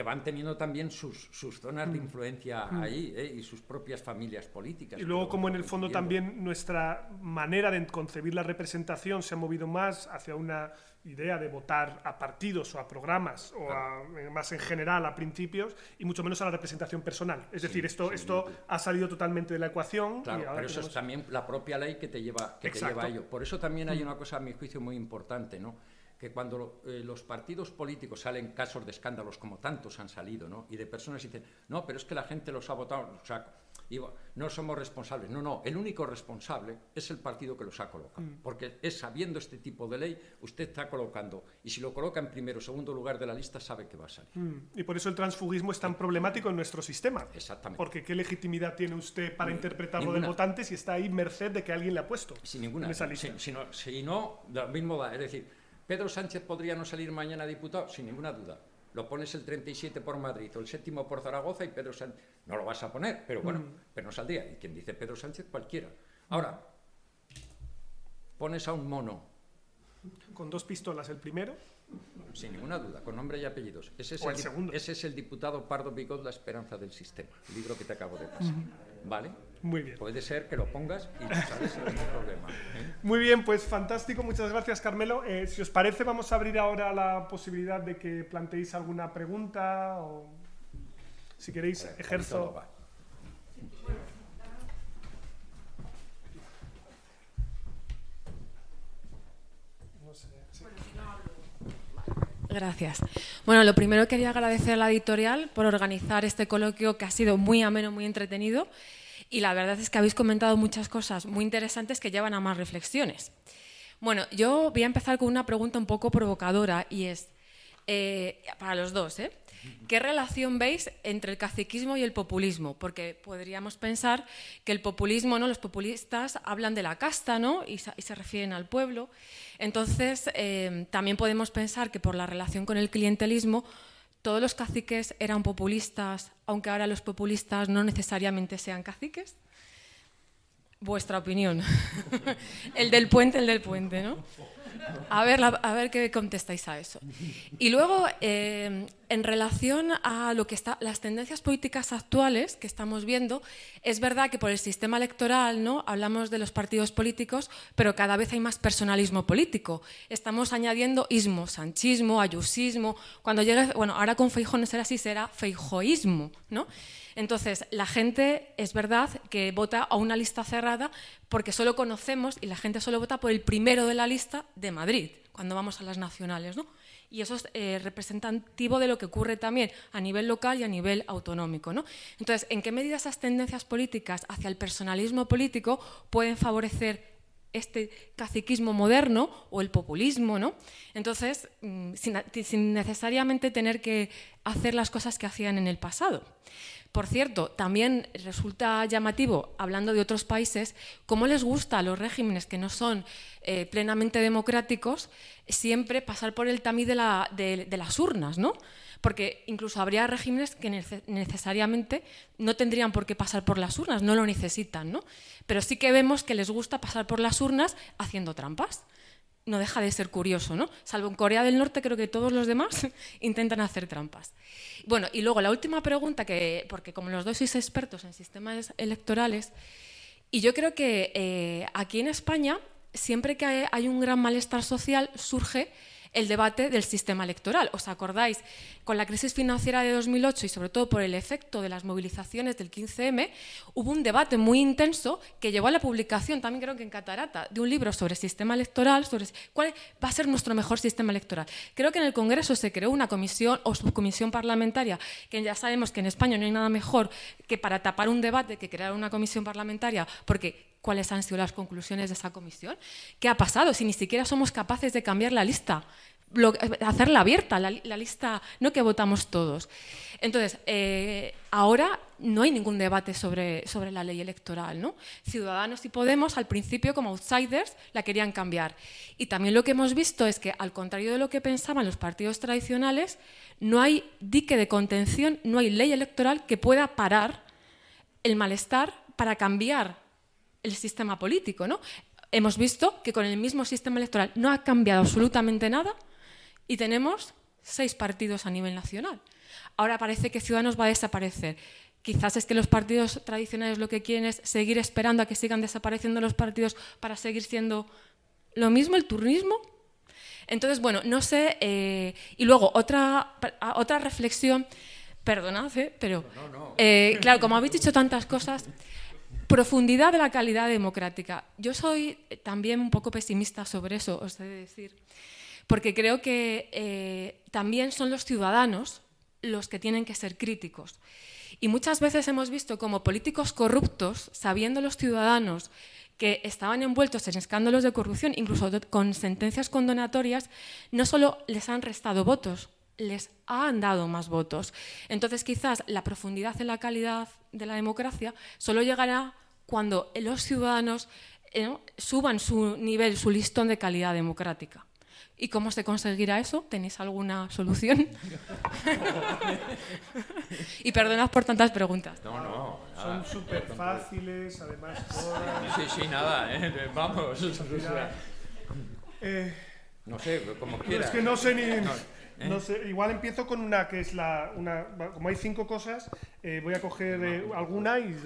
que van teniendo también sus, sus zonas de mm. influencia mm. ahí ¿eh? y sus propias familias políticas. Y luego como en el fondo también nuestra manera de concebir la representación se ha movido más hacia una idea de votar a partidos o a programas o eh, más en general a principios y mucho menos a la representación personal. Es decir, esto, esto ha salido totalmente de la ecuación. Claro, pero eso es también la propia ley que te lleva, que te lleva a ello. Por eso también hay mm. una cosa, a mi juicio, muy importante, ¿no? Que cuando eh, los partidos políticos salen casos de escándalos como tantos han salido, ¿no? y de personas dicen, no, pero es que la gente los ha votado, o sea, no somos responsables. No, no, el único responsable es el partido que los ha colocado, mm. porque es sabiendo este tipo de ley, usted está colocando, y si lo coloca en primero o segundo lugar de la lista, sabe que va a salir. Mm. Y por eso el transfugismo es tan problemático en nuestro sistema. Exactamente. Porque ¿qué legitimidad tiene usted para interpretarlo del votante si está ahí merced de que alguien le ha puesto? Sin ninguna. En esa lista? Si, no, si no, lo mismo da. Es decir, ¿Pedro Sánchez podría no salir mañana diputado? Sin ninguna duda. Lo pones el 37 por Madrid o el séptimo por Zaragoza y Pedro Sánchez. No lo vas a poner, pero bueno, mm. pero no saldría. Y quien dice Pedro Sánchez, cualquiera. Ahora, pones a un mono. Con dos pistolas, el primero. Sin ninguna duda, con nombre y apellidos. Ese es, el, segundo. ese es el diputado Pardo Bigot, La esperanza del sistema, el libro que te acabo de pasar. ¿Vale? Muy bien. Puede ser que lo pongas y no sabes el problema. ¿eh? Muy bien, pues fantástico. Muchas gracias, Carmelo. Eh, si os parece, vamos a abrir ahora la posibilidad de que planteéis alguna pregunta o si queréis, ejerzo. Gracias. Bueno, lo primero quería agradecer a la editorial por organizar este coloquio que ha sido muy ameno, muy entretenido y la verdad es que habéis comentado muchas cosas muy interesantes que llevan a más reflexiones. Bueno, yo voy a empezar con una pregunta un poco provocadora y es, eh, para los dos, ¿eh? ¿Qué relación veis entre el caciquismo y el populismo? Porque podríamos pensar que el populismo, ¿no? los populistas hablan de la casta ¿no? y, se refieren al pueblo. Entonces, eh, también podemos pensar que por la relación con el clientelismo, todos los caciques eran populistas, aunque ahora los populistas no necesariamente sean caciques. Vuestra opinión. [laughs] el del puente, el del puente, ¿no? [laughs] A ver, a ver qué contestáis a eso. Y luego, eh, en relación a lo que está, las tendencias políticas actuales que estamos viendo, es verdad que por el sistema electoral ¿no? hablamos de los partidos políticos, pero cada vez hay más personalismo político. Estamos añadiendo ismo, sanchismo, ayusismo. Cuando llegue, bueno, ahora con Feijóo no será así, será feijoísmo, ¿no? Entonces, la gente es verdad que vota a una lista cerrada porque solo conocemos y la gente solo vota por el primero de la lista de Madrid, cuando vamos a las nacionales. ¿no? Y eso es eh, representativo de lo que ocurre también a nivel local y a nivel autonómico. ¿no? Entonces, ¿en qué medida esas tendencias políticas hacia el personalismo político pueden favorecer este caciquismo moderno o el populismo, ¿no? Entonces, mm, sin, necesariamente tener que hacer las cosas que hacían en el pasado. Por cierto, también resulta llamativo, hablando de otros países, cómo les gusta a los regímenes que no son eh, plenamente democráticos siempre pasar por el tamiz de, las urnas, ¿no? Porque incluso habría regímenes que necesariamente no tendrían por qué pasar por las urnas, no lo necesitan, ¿no? Pero sí que vemos que les gusta pasar por las urnas haciendo trampas no deja de ser curioso, ¿no? Salvo en Corea del Norte, creo que todos los demás [laughs] intentan hacer trampas. Bueno, y luego la última pregunta, que, porque como los dos sois expertos en sistemas electorales, y yo creo que eh, aquí en España, siempre que hay un gran malestar social, surge el debate del sistema electoral. ¿Os acordáis? Con la crisis financiera de 2008 y sobre todo por el efecto de las movilizaciones del 15M, hubo un debate muy intenso que llevó a la publicación, también creo que en Catarata, de un libro sobre sistema electoral, sobre cuál va a ser nuestro mejor sistema electoral. Creo que en el Congreso se creó una comisión o subcomisión parlamentaria, que ya sabemos que en España no hay nada mejor que para tapar un debate que crear una comisión parlamentaria, porque cuáles han sido las conclusiones de esa comisión. ¿Qué ha pasado si ni siquiera somos capaces de cambiar la lista? hacerla abierta, la, lista, no que votamos todos. Entonces, eh, ahora no hay ningún debate sobre, sobre la ley electoral. ¿no? Ciudadanos y Podemos, al principio, como outsiders, la querían cambiar. Y también lo que hemos visto es que, al contrario de lo que pensaban los partidos tradicionales, no hay dique de contención, no hay ley electoral que pueda parar el malestar para cambiar el sistema político. ¿no? Hemos visto que con el mismo sistema electoral no ha cambiado absolutamente nada y tenemos seis partidos a nivel nacional. Ahora parece que Ciudadanos va a desaparecer. Quizás es que los partidos tradicionales lo que quieren es seguir esperando a que sigan desapareciendo los partidos para seguir siendo lo mismo, el turnismo. Entonces, bueno, no sé. Eh, y luego, otra, otra reflexión, perdonad, ¿eh? pero eh, claro, como habéis dicho tantas cosas, profundidad de la calidad democrática. Yo soy también un poco pesimista sobre eso, os he de decir porque creo que eh, también son los ciudadanos los que tienen que ser críticos. Y muchas veces hemos visto como políticos corruptos, sabiendo los ciudadanos que estaban envueltos en escándalos de corrupción, incluso con sentencias condenatorias, no solo les han restado votos, les han dado más votos. Entonces, quizás la profundidad en la calidad de la democracia solo llegará cuando los ciudadanos eh, suban su nivel, su listón de calidad democrática. ¿Y cómo se conseguirá eso? ¿Tenéis alguna solución? [laughs] y perdonad por tantas preguntas. No, no. Son súper fáciles, además. Sí, sí, nada, ¿eh? vamos. Eh, no sé, como quieras. Es que no sé ni... No ¿eh? sé, igual empiezo con una que es la. Una, como hay cinco cosas, eh, voy a coger alguna y,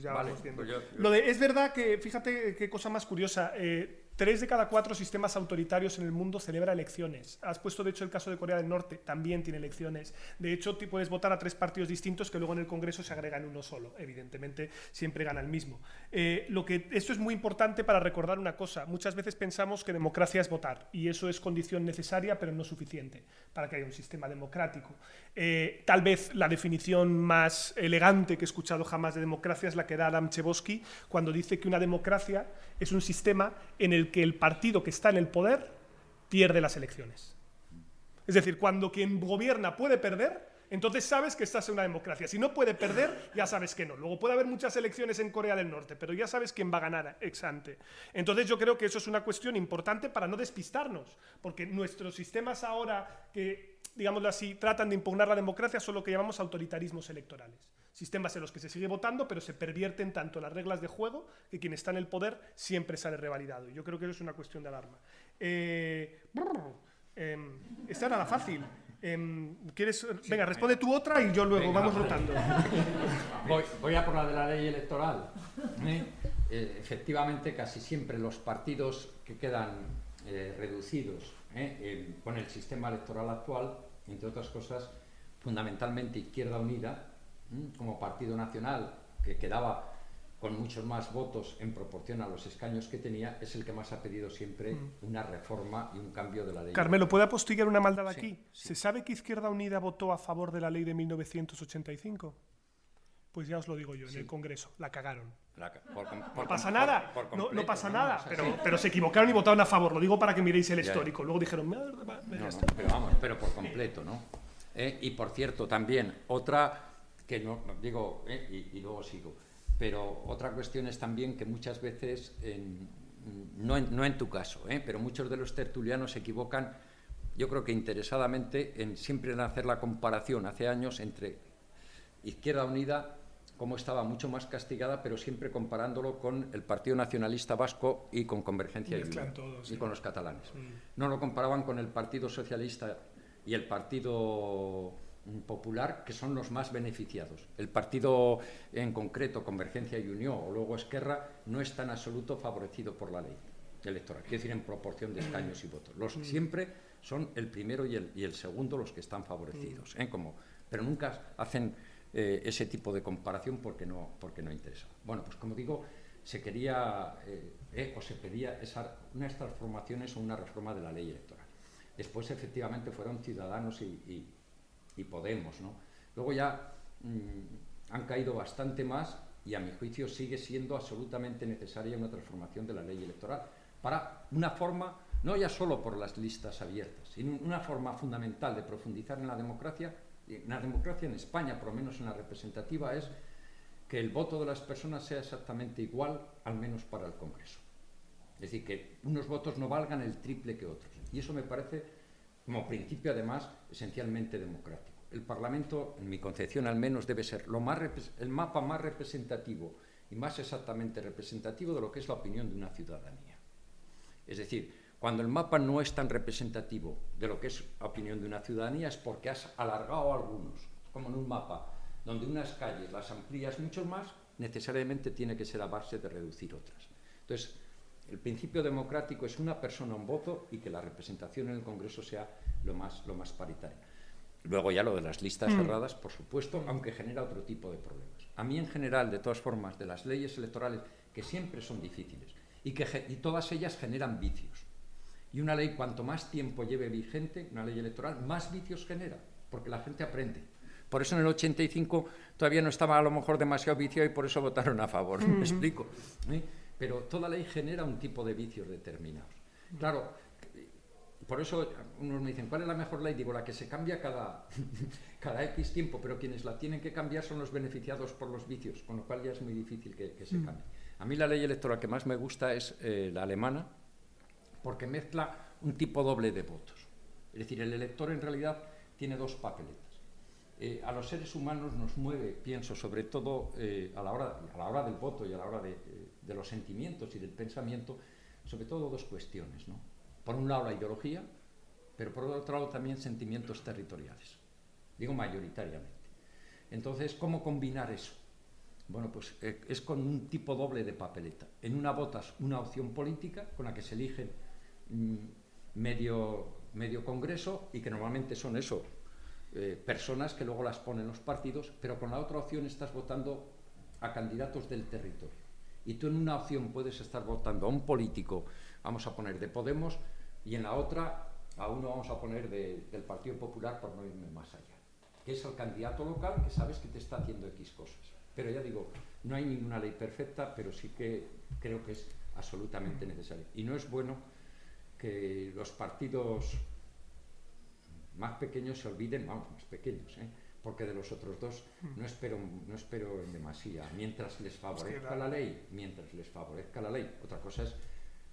ya vamos viendo. Pues Lo de, es verdad que, fíjate qué cosa más curiosa. Tres de cada cuatro sistemas autoritarios en el mundo celebra elecciones. Has puesto, de hecho, el caso de Corea del Norte, también tiene elecciones. De hecho, puedes votar a tres partidos distintos que luego en el Congreso se agregan uno solo. Evidentemente, siempre gana el mismo. Eh, lo que, esto es muy importante para recordar una cosa. Muchas veces pensamos que democracia es votar, y eso es condición necesaria, pero no suficiente para que haya un sistema democrático. Eh, tal vez la definición más elegante que he escuchado jamás de democracia es la que da Adam Chebosky cuando dice que una democracia es un sistema en el que el partido que está en el poder pierde las elecciones. Es decir, cuando quien gobierna puede perder, entonces sabes que estás en una democracia. Si no puede perder, ya sabes que no. Luego puede haber muchas elecciones en Corea del Norte, pero ya sabes quién va a ganar ex ante. Entonces yo creo que eso es una cuestión importante para no despistarnos, porque nuestros sistemas ahora que, digámoslo así, tratan de impugnar la democracia son lo que llamamos autoritarismos electorales sistemas en los que se sigue votando, pero se pervierten tanto las reglas de juego que quien está en el poder siempre sale revalidado. Yo creo que eso es una cuestión de alarma. Eh, esta era la fácil. Em, ¿quieres? Venga, responde tú otra y yo luego vamos rotando. [laughs] Voy, a por la de la ley electoral. ¿eh? Eh, efectivamente, casi siempre los partidos que quedan reducidos con el sistema electoral actual, entre otras cosas, fundamentalmente Izquierda Unida, como partido nacional, que quedaba con muchos más votos en proporción a los escaños que tenía, es el que más ha pedido siempre una reforma y un cambio de la ley. Carmelo, ¿puede apostillar una maldad aquí? ¿Se sabe que Izquierda Unida votó a favor de la ley de 1985? Pues ya os lo digo yo, en el Congreso, la cagaron. No pasa nada, no, pasa nada, pero, se equivocaron y votaron a favor, lo digo para que miréis el histórico. Luego dijeron, pero vamos, pero por completo, ¿no? Eh, y por cierto, también, otra que no, digo, eh, y, luego sigo. Pero otra cuestión es también que muchas veces, no, en, tu caso, eh, pero muchos de los tertulianos se equivocan, yo creo que interesadamente, en siempre en hacer la comparación hace años entre Izquierda Unida, como estaba mucho más castigada, pero siempre comparándolo con el Partido Nacionalista Vasco y con Convergencia y, y con los catalanes. Mm. No lo comparaban con el Partido Socialista y el Partido Popular, que son los más beneficiados. El partido en concreto, Convergencia y Unión, o luego Esquerra, no está en absoluto favorecido por la ley electoral, quiero decir, en proporción de escaños y votos. Los mm. siempre son el primero y el, y el segundo los que están favorecidos, mm. ¿eh? Como, pero nunca hacen eh, ese tipo de comparación porque no, porque no interesa. Bueno, pues como digo, se quería eh, o se pedía esa, unas transformaciones o una reforma de la ley electoral. Después, efectivamente, fueron ciudadanos y y Podemos. ¿no? Luego ya mm, han caído bastante más y a mi juicio sigue siendo absolutamente necesaria una transformación de la ley electoral para una forma no ya solo por las listas abiertas, sino una forma fundamental de profundizar en la democracia, la democracia en España, por lo menos en la representativa, es que el voto de las personas sea exactamente igual, al menos para el Congreso. Es decir, que unos votos no valgan el triple que otros. Y eso me parece, como principio además, esencialmente democrático. El Parlamento, en mi concepción al menos, debe ser lo más el mapa más representativo y más exactamente representativo de lo que es la opinión de una ciudadanía. Es decir, cuando el mapa no es tan representativo de lo que es la opinión de una ciudadanía es porque has alargado algunos, como en un mapa, donde unas calles las amplías mucho más, necesariamente tiene que ser a base de reducir otras. Entonces, el principio democrático es una persona, un voto y que la representación en el Congreso sea lo más, lo más paritaria. Luego ya lo de las listas mm. cerradas, por supuesto, aunque genera otro tipo de problemas. A mí en general, de todas formas, de las leyes electorales, que siempre son difíciles y que y todas ellas generan vicios. Y una ley, cuanto más tiempo lleve vigente, una ley electoral, más vicios genera, porque la gente aprende. Por eso en el 85 todavía no estaba a lo mejor demasiado vicio y por eso votaron a favor. ¿Me explico? ¿Eh? Pero toda ley genera un tipo de vicios determinados. Claro, por eso unos me dicen, ¿cuál es la mejor ley? Digo, la que se cambia cada, [laughs] cada X tiempo, pero quienes la tienen que cambiar son los beneficiados por los vicios, con lo cual ya es muy difícil que, se cambie. A mí la ley electoral que más me gusta es eh, la alemana, porque mezcla un tipo doble de votos. Es decir, el elector en realidad tiene dos papeletas. Eh, a los seres humanos nos mueve, pienso, sobre todo eh, a, la hora, a la hora del voto y a la hora de, de, los sentimientos y del pensamiento, sobre todo dos cuestiones. ¿no? Por un lado la ideología, pero por otro lado también sentimientos territoriales, digo mayoritariamente. Entonces, ¿cómo combinar eso? Bueno, pues eh, es con un tipo doble de papeleta. En una votas una opción política con la que se elige mm, medio, medio congreso y que normalmente son eso, eh, personas que luego las ponen los partidos, pero con la otra opción estás votando a candidatos del territorio. Y tú en una opción puedes estar votando a un político, vamos a poner de Podemos, y en la otra a uno vamos a poner del Partido Popular por no irme más allá, que es el candidato local que sabes que te está haciendo X cosas. Pero ya digo, no hay ninguna ley perfecta, pero sí que creo que es absolutamente necesario. Y no es bueno que los partidos más pequeños se olviden, vamos, más pequeños, ¿eh? porque de los otros dos no espero, no espero en demasía. Mientras les favorezca la ley, mientras les favorezca la ley. Otra cosa es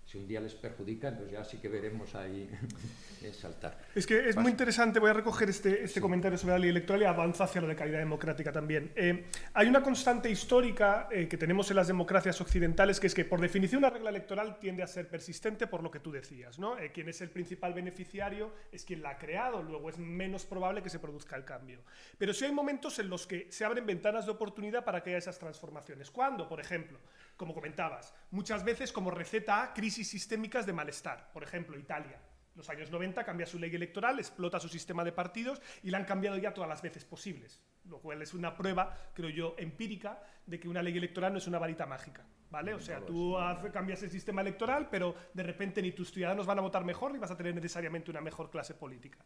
si un día les perjudica, entonces ya sí que veremos ahí [laughs] saltar. Es que es muy interesante, voy a recoger este, este comentario sobre la ley electoral y avanza hacia lo de calidad democrática también. Eh, hay una constante histórica eh, que tenemos en las democracias occidentales, que es que por definición una regla electoral tiende a ser persistente por lo que tú decías. ¿no? Eh, quien es el principal beneficiario es quien la ha creado, luego es menos probable que se produzca el cambio. Pero sí hay momentos en los que se abren ventanas de oportunidad para que haya esas transformaciones. ¿Cuándo? Por ejemplo, como comentabas, muchas veces como receta a crisis sistémicas de malestar. Por ejemplo, Italia. Los años 90 cambia su ley electoral, explota su sistema de partidos y la han cambiado ya todas las veces posibles, lo cual es una prueba, creo yo, empírica de que una ley electoral no es una varita mágica. ¿Vale? O sea, tú cambias el sistema electoral, pero de repente ni tus ciudadanos van a votar mejor ni vas a tener necesariamente una mejor clase política.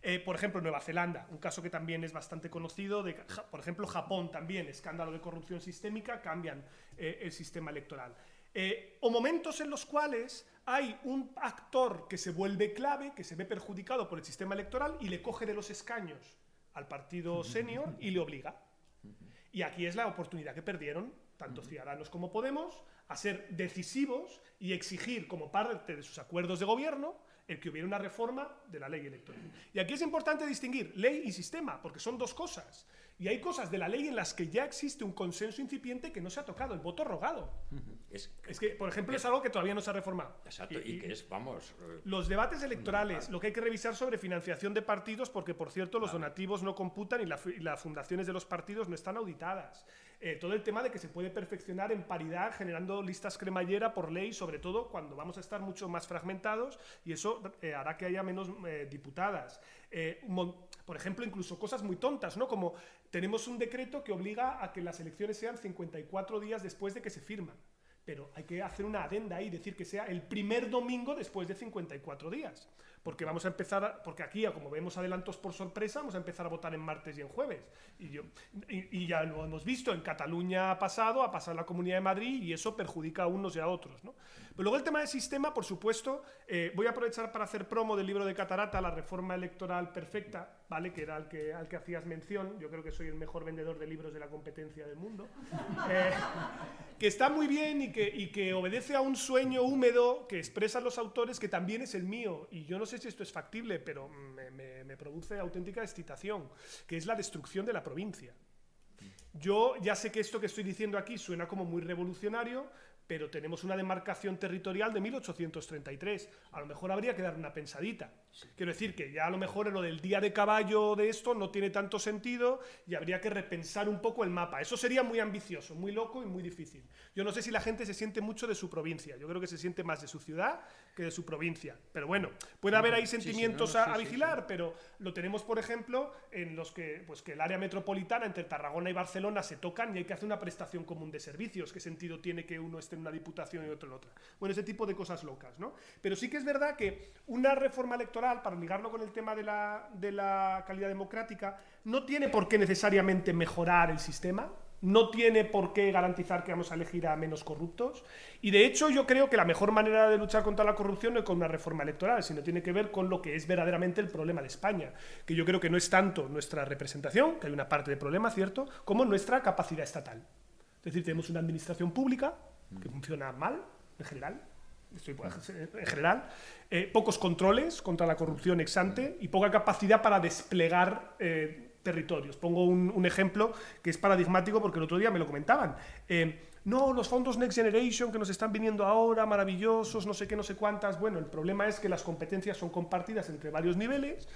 Eh, por ejemplo, Nueva Zelanda, un caso que también es bastante conocido, de, por ejemplo, Japón también, escándalo de corrupción sistémica, cambian eh, el sistema electoral. Eh, o momentos en los cuales hay un actor que se vuelve clave, que se ve perjudicado por el sistema electoral y le coge de los escaños al partido [laughs] senior y le obliga. Y aquí es la oportunidad que perdieron tanto Ciudadanos como Podemos a ser decisivos y exigir como parte de sus acuerdos de gobierno el que hubiera una reforma de la ley electoral. Y aquí es importante distinguir ley y sistema, porque son dos cosas. Y hay cosas de la ley en las que ya existe un consenso incipiente que no se ha tocado, el voto rogado. Es, que, por ejemplo, es, algo que todavía no se ha reformado. Exacto, y, que es, vamos... Eh, los debates electorales, lo que hay que revisar sobre financiación de partidos, porque, por cierto, los donativos no computan y, las fundaciones de los partidos no están auditadas. Eh, todo el tema de que se puede perfeccionar en paridad generando listas cremallera por ley, sobre todo cuando vamos a estar mucho más fragmentados y eso eh, hará que haya menos diputadas. por ejemplo, incluso cosas muy tontas, ¿no? Como tenemos un decreto que obliga a que las elecciones sean 54 días después de que se firman. Pero hay que hacer una adenda ahí, decir que sea el primer domingo después de 54 días. Porque vamos a empezar, porque aquí, como vemos adelantos por sorpresa, vamos a empezar a votar en martes y en jueves. Y, yo, y, ya lo hemos visto, en Cataluña ha pasado, ha pasado en la Comunidad de Madrid y eso perjudica a unos y a otros. ¿no? Luego el tema del sistema, por supuesto, eh, voy a aprovechar para hacer promo del libro de Catarata, La Reforma Electoral Perfecta, ¿vale? que era al que, al que hacías mención. Yo creo que soy el mejor vendedor de libros de la competencia del mundo. [laughs] Eh, que está muy bien y que, y que obedece a un sueño húmedo que expresan los autores que también es el mío. Y yo no sé si esto es factible, pero me, me, produce auténtica excitación, que es la destrucción de la provincia. Yo ya sé que esto que estoy diciendo aquí suena como muy revolucionario, pero tenemos una demarcación territorial de 1833. A lo mejor habría que dar una pensadita. Quiero decir que ya a lo mejor en lo del día de caballo de esto no tiene tanto sentido y habría que repensar un poco el mapa. Eso sería muy ambicioso, muy loco y muy difícil. Yo no sé si la gente se siente mucho de su provincia. Yo creo que se siente más de su ciudad que de su provincia. Pero bueno, puede haber ahí sentimientos a, vigilar, pero lo tenemos, por ejemplo, en los que, pues, que el área metropolitana entre Tarragona y Barcelona se tocan y hay que hacer una prestación común de servicios. ¿Qué sentido tiene que uno esté en una diputación y otro en otra? Bueno, ese tipo de cosas locas, ¿no? Pero sí que es verdad que una reforma electoral para ligarlo con el tema de la, de la calidad democrática, no tiene por qué necesariamente mejorar el sistema, no tiene por qué garantizar que vamos a elegir a menos corruptos. Y de hecho yo creo que la mejor manera de luchar contra la corrupción no es con una reforma electoral, sino tiene que ver con lo que es verdaderamente el problema de España, que yo creo que no es tanto nuestra representación, que hay una parte de problema, ¿cierto?, como nuestra capacidad estatal. Es decir, tenemos una administración pública que funciona mal, en general, en general, eh, pocos controles contra la corrupción ex ante y poca capacidad para desplegar eh, territorios. Pongo un, ejemplo que es paradigmático porque el otro día me lo comentaban. Eh, no, los fondos Next Generation que nos están viniendo ahora, maravillosos, no sé qué, no sé cuántas. Bueno, el problema es que las competencias son compartidas entre varios niveles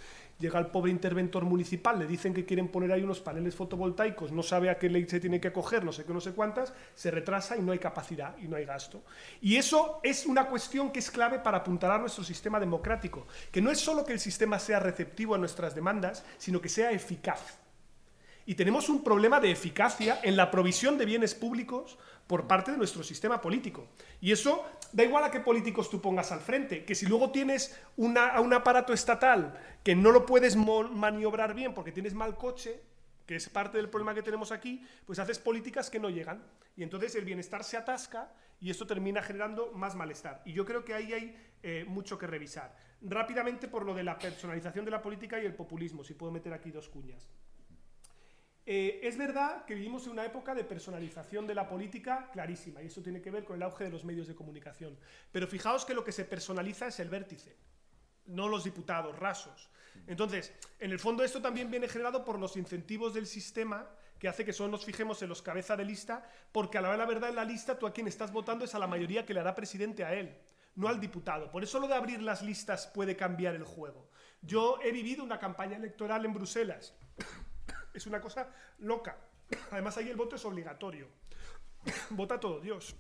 llega el pobre interventor municipal, le dicen que quieren poner ahí unos paneles fotovoltaicos, no sabe a qué ley se tiene que acoger, no sé qué, no sé cuántas, se retrasa y no hay capacidad y no hay gasto. Y eso es una cuestión que es clave para apuntalar nuestro sistema democrático, que no es solo que el sistema sea receptivo a nuestras demandas, sino que sea eficaz. Y tenemos un problema de eficacia en la provisión de bienes públicos por parte de nuestro sistema político. Y eso da igual a qué políticos tú pongas al frente, que si luego tienes una, un aparato estatal que no lo puedes maniobrar bien porque tienes mal coche, que es parte del problema que tenemos aquí, pues haces políticas que no llegan. Y entonces el bienestar se atasca y esto termina generando más malestar. Y yo creo que ahí hay eh, mucho que revisar. Rápidamente por lo de la personalización de la política y el populismo, si puedo meter aquí dos cuñas. Eh, es verdad que vivimos en una época de personalización de la política clarísima, y eso tiene que ver con el auge de los medios de comunicación. Pero fijaos que lo que se personaliza es el vértice, no los diputados rasos. Entonces, en el fondo esto también viene generado por los incentivos del sistema que hace que solo nos fijemos en los cabeza de lista, porque a la la verdad en la lista tú a quien estás votando es a la mayoría que le hará presidente a él, no al diputado. Por eso lo de abrir las listas puede cambiar el juego. Yo he vivido una campaña electoral en Bruselas es una cosa loca. Además ahí el voto es obligatorio. [coughs] Vota todo Dios.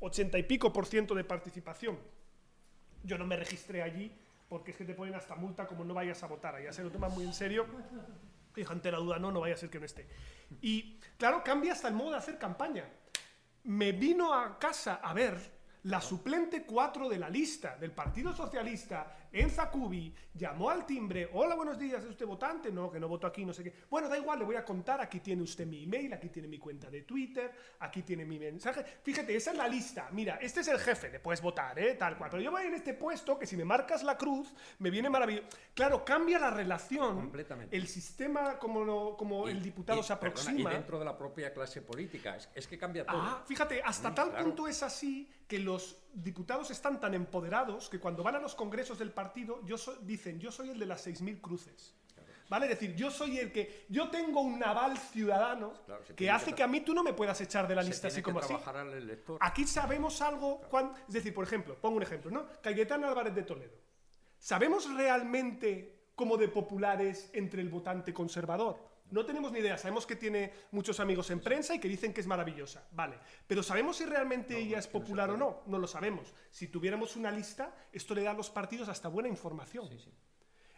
Ochenta y pico por ciento de participación. Yo no me registré allí porque es que te ponen hasta multa como no vayas a votar. Allá se lo toman muy en serio. Y ante la duda, no, no vaya a ser que no esté. Y claro, cambia hasta el modo de hacer campaña. Me vino a casa a ver la suplente 4 de la lista del Partido Socialista en Zacubi llamó al timbre, hola, buenos días, ¿es usted votante? No, que no voto aquí, no sé qué. Bueno, da igual, le voy a contar, aquí tiene usted mi email, aquí tiene mi cuenta de Twitter, aquí tiene mi mensaje. Fíjate, esa es la lista. Mira, este es el jefe, le puedes votar, ¿eh? Tal cual. Pero yo voy en este puesto que si me marcas la cruz, me viene maravilloso. Claro, cambia la relación. Completamente. El sistema como, como el diputado se aproxima. y dentro de la propia clase política. Es, que cambia todo. Ah, fíjate, hasta tal punto es así que los diputados están tan empoderados que cuando van a los congresos del partido yo dicen, yo soy el de las 6.000 cruces. ¿Vale? Es decir, yo soy el que. Yo tengo un naval ciudadano que hace que, a mí tú no me puedas echar de la lista así como así. Aquí sabemos algo. es decir, por ejemplo, pongo un ejemplo, ¿no? Cayetana Álvarez de Toledo. ¿Sabemos realmente cómo de popular es entre el votante conservador? No tenemos ni idea, sabemos que tiene muchos amigos en prensa y que dicen que es maravillosa, vale. Pero ¿sabemos si realmente ella es popular o no? No lo sabemos. Si tuviéramos una lista, esto le da a los partidos hasta buena información.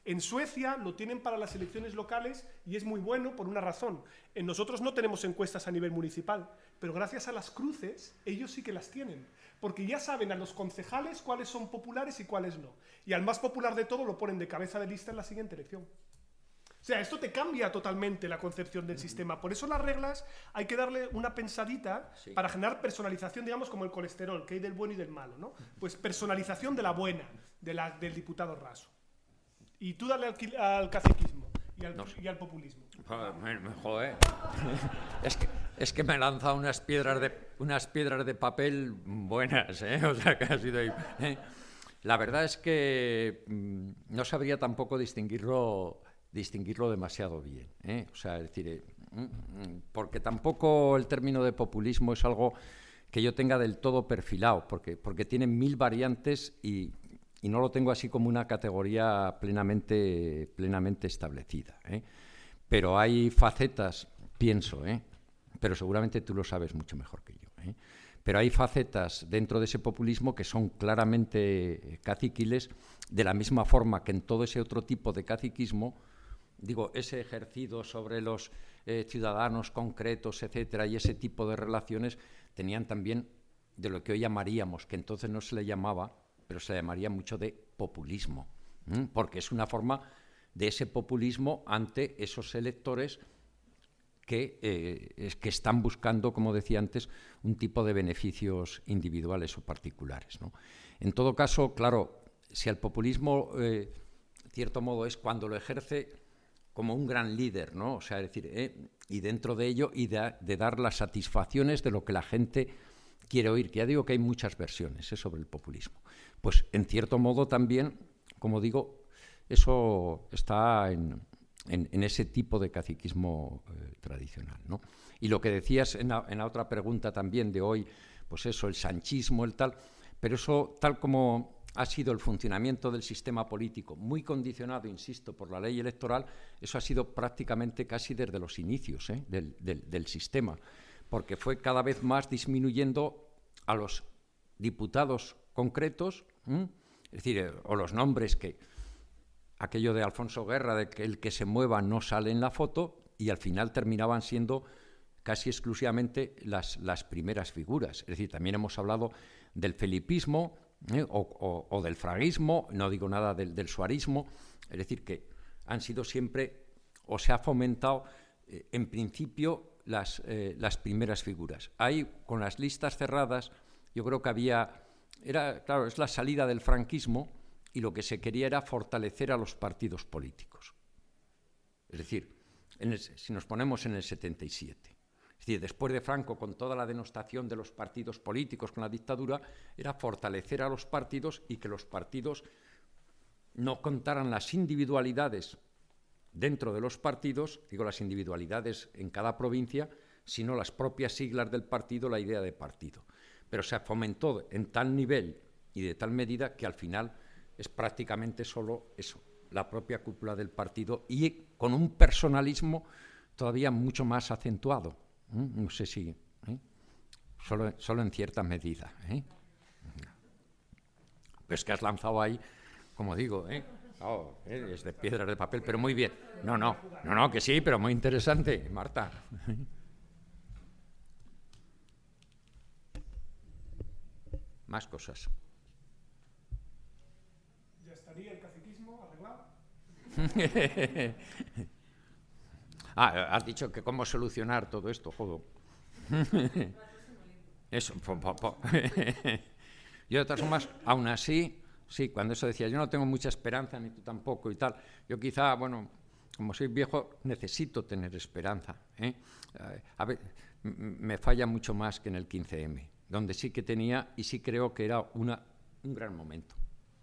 En Suecia lo tienen para las elecciones locales y es muy bueno por una razón. En nosotros no tenemos encuestas a nivel municipal, pero gracias a las cruces ellos sí que las tienen, porque ya saben a los concejales cuáles son populares y cuáles no. Y al más popular de todo lo ponen de cabeza de lista en la siguiente elección. O sea, esto te cambia totalmente la concepción del sistema. Por eso las reglas hay que darle una pensadita para generar personalización, digamos, como el colesterol, que hay del bueno y del malo, ¿no? Pues personalización de la buena, de la, del diputado raso. Y tú dale al, caciquismo y al, populismo. Joder. [laughs] es, que, es que me he lanzado unas piedras de, unas piedras de papel buenas, ¿eh? [laughs] O sea, que ha sido ahí, ¿eh? La verdad es que mm, no sabría tampoco distinguirlo, distinguirlo demasiado bien. ¿eh? O sea, decir, eh, mm, mm, porque tampoco el término de populismo es algo que yo tenga del todo perfilado, porque, porque tiene mil variantes y, y no lo tengo así como una categoría plenamente, plenamente establecida. ¿eh? Pero hay facetas, pienso, ¿eh? pero seguramente tú lo sabes mucho mejor que yo. ¿eh? Pero hay facetas dentro de ese populismo que son claramente caciquiles, de la misma forma que en todo ese otro tipo de caciquismo, digo, ese ejercido sobre los ciudadanos concretos, etcétera, y ese tipo de relaciones tenían también de lo que hoy llamaríamos, que entonces no se le llamaba, pero se llamaría mucho de populismo, porque es una forma de ese populismo ante esos electores que, eh, que, están buscando, como decía antes, un tipo de beneficios individuales o particulares. En todo caso, claro, si el populismo, eh, cierto modo, es cuando lo ejerce como un gran líder, ¿no? O sea, decir, eh, y dentro de ello, y de, de, dar las satisfacciones de lo que la gente quiere oír, que ya digo que hay muchas versiones sobre el populismo pues en cierto modo también, como digo, eso está en, ese tipo de caciquismo eh, tradicional. ¿no? Y lo que decías en la, otra pregunta también de hoy, pues eso, el sanchismo, el tal, pero eso tal como ha sido el funcionamiento del sistema político, muy condicionado, insisto, por la ley electoral, eso ha sido prácticamente casi desde los inicios ¿eh? del, sistema, porque fue cada vez más disminuyendo a los diputados concretos es decir, eh, o los nombres que aquello de Alfonso Guerra, de que el que se mueva no sale en la foto, y al final terminaban siendo casi exclusivamente las, las primeras figuras. Es decir, también hemos hablado del felipismo ¿eh? o, del fraguismo, no digo nada del, suarismo, es decir, que han sido siempre, o se ha fomentado eh, en principio las, las primeras figuras. Ahí, con las listas cerradas, yo creo que había era, claro, es la salida del franquismo y lo que se quería era fortalecer a los partidos políticos. Es decir, si nos ponemos en el 77, es decir, después de Franco, con toda la denostación de los partidos políticos, con la dictadura, era fortalecer a los partidos y que los partidos no contaran las individualidades dentro de los partidos, digo las individualidades en cada provincia, sino las propias siglas del partido, la idea de partido pero se fomentó en tal nivel y de tal medida que al final es prácticamente solo eso, la propia cúpula del partido y con un personalismo todavía mucho más acentuado. No sé si, ¿eh? solo, solo, en cierta medida. ¿eh? Pues que has lanzado ahí, como digo, ¿eh? Oh, ¿eh? es de piedras de papel, pero muy bien. No, no, no, no, que sí, pero muy interesante, Marta. más cosas. ¿Ya estaría el caciquismo arreglado? [laughs] ah, has dicho que cómo solucionar todo esto, jodo. [laughs] Eso, [laughs] yo de todas formas, aún así, sí, cuando eso decía, yo no tengo mucha esperanza, ni tú tampoco y tal, yo quizá, bueno, como soy viejo, necesito tener esperanza. ¿eh? A ver, me falla mucho más que en el 15M donde sí que tenía y sí creo que era una, un gran momento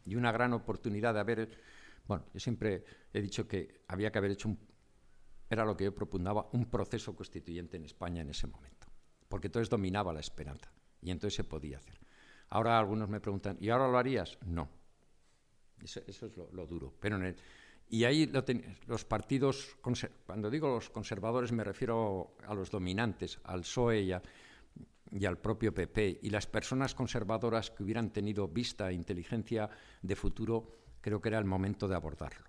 y una gran oportunidad de haber, bueno, yo siempre he dicho que había que haber hecho un, era lo que yo propugnaba, un proceso constituyente en España en ese momento, porque entonces dominaba la esperanza y entonces se podía hacer. Ahora algunos me preguntan, ¿y ahora lo harías? No. Eso, es lo, duro. Pero y ahí lo los partidos, cuando digo los conservadores me refiero a los dominantes, al PSOE y y al propio PP y las personas conservadoras que hubieran tenido vista e inteligencia de futuro, creo que era el momento de abordarlo.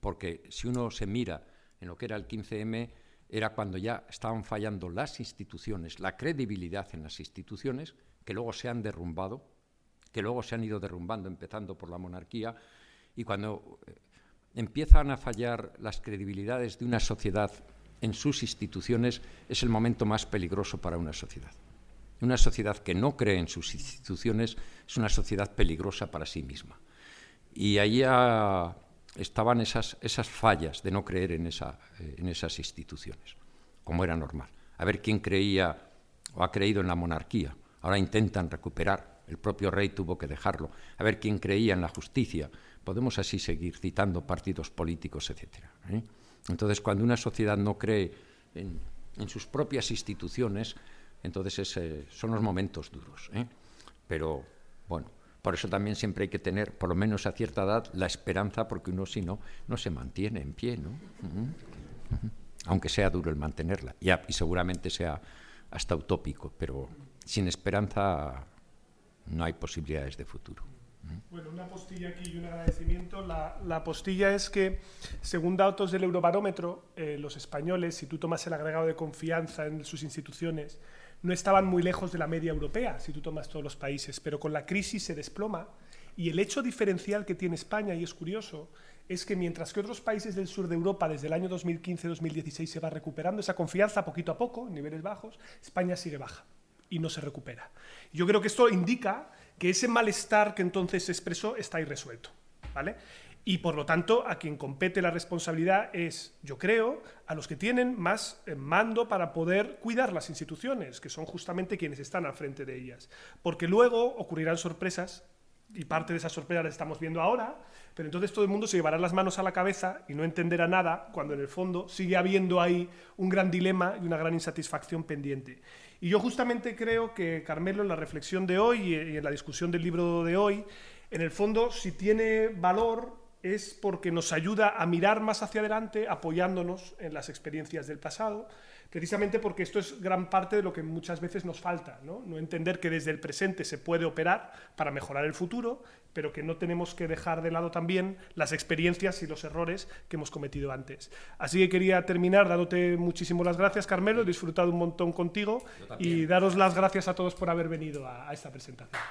Porque si uno se mira en lo que era el 15M, era cuando ya estaban fallando las instituciones, la credibilidad en las instituciones, que luego se han derrumbado, que luego se han ido derrumbando, empezando por la monarquía, y cuando eh, empiezan a fallar las credibilidades de una sociedad en sus instituciones, es el momento más peligroso para una sociedad. Una sociedad que no cree en sus instituciones es una sociedad peligrosa para sí misma. Y ahí estaban esas, esas fallas de no creer en, esa, eh, en esas instituciones, como era normal. A ver quién creía o ha creído en la monarquía. Ahora intentan recuperar. El propio rey tuvo que dejarlo. A ver quién creía en la justicia. Podemos así seguir citando partidos políticos, etc. ¿eh? Entonces, cuando una sociedad no cree en, sus propias instituciones, entonces son los momentos duros. ¿eh? Pero, bueno, por eso también siempre hay que tener, por lo menos a cierta edad, la esperanza, porque uno si no, no se mantiene en pie, ¿no? Aunque sea duro el mantenerla, y, y seguramente sea hasta utópico, pero sin esperanza no hay posibilidades de futuro. Bueno, una postilla aquí y un agradecimiento. La, la postilla es que, según datos del Eurobarómetro, eh, los españoles, si tú tomas el agregado de confianza en sus instituciones, no estaban muy lejos de la media europea, si tú tomas todos los países, pero con la crisis se desploma. Y el hecho diferencial que tiene España, y es curioso, es que mientras que otros países del sur de Europa desde el año 2015-2016 se va recuperando esa confianza poquito a poco, en niveles bajos, España sigue baja y no se recupera. Yo creo que esto indica que ese malestar que entonces se expresó está irresuelto. ¿vale? Y por lo tanto, a quien compete la responsabilidad es, yo creo, a los que tienen más eh, mando para poder cuidar las instituciones, que son justamente quienes están al frente de ellas. Porque luego ocurrirán sorpresas, y parte de esas sorpresas las estamos viendo ahora, pero entonces todo el mundo se llevará las manos a la cabeza y no entenderá nada cuando en el fondo sigue habiendo ahí un gran dilema y una gran insatisfacción pendiente. Y yo justamente creo que Carmelo, en la reflexión de hoy y en la discusión del libro de hoy, en el fondo, si tiene valor, es porque nos ayuda a mirar más hacia adelante apoyándonos en las experiencias del pasado precisamente porque esto es gran parte de lo que muchas veces nos falta, ¿no? entender que desde el presente se puede operar para mejorar el futuro, pero que no tenemos que dejar de lado también las experiencias y los errores que hemos cometido antes. Así que quería terminar dándote muchísimas las gracias, Carmelo, he disfrutado un montón contigo y daros las gracias a todos por haber venido a, a esta presentación.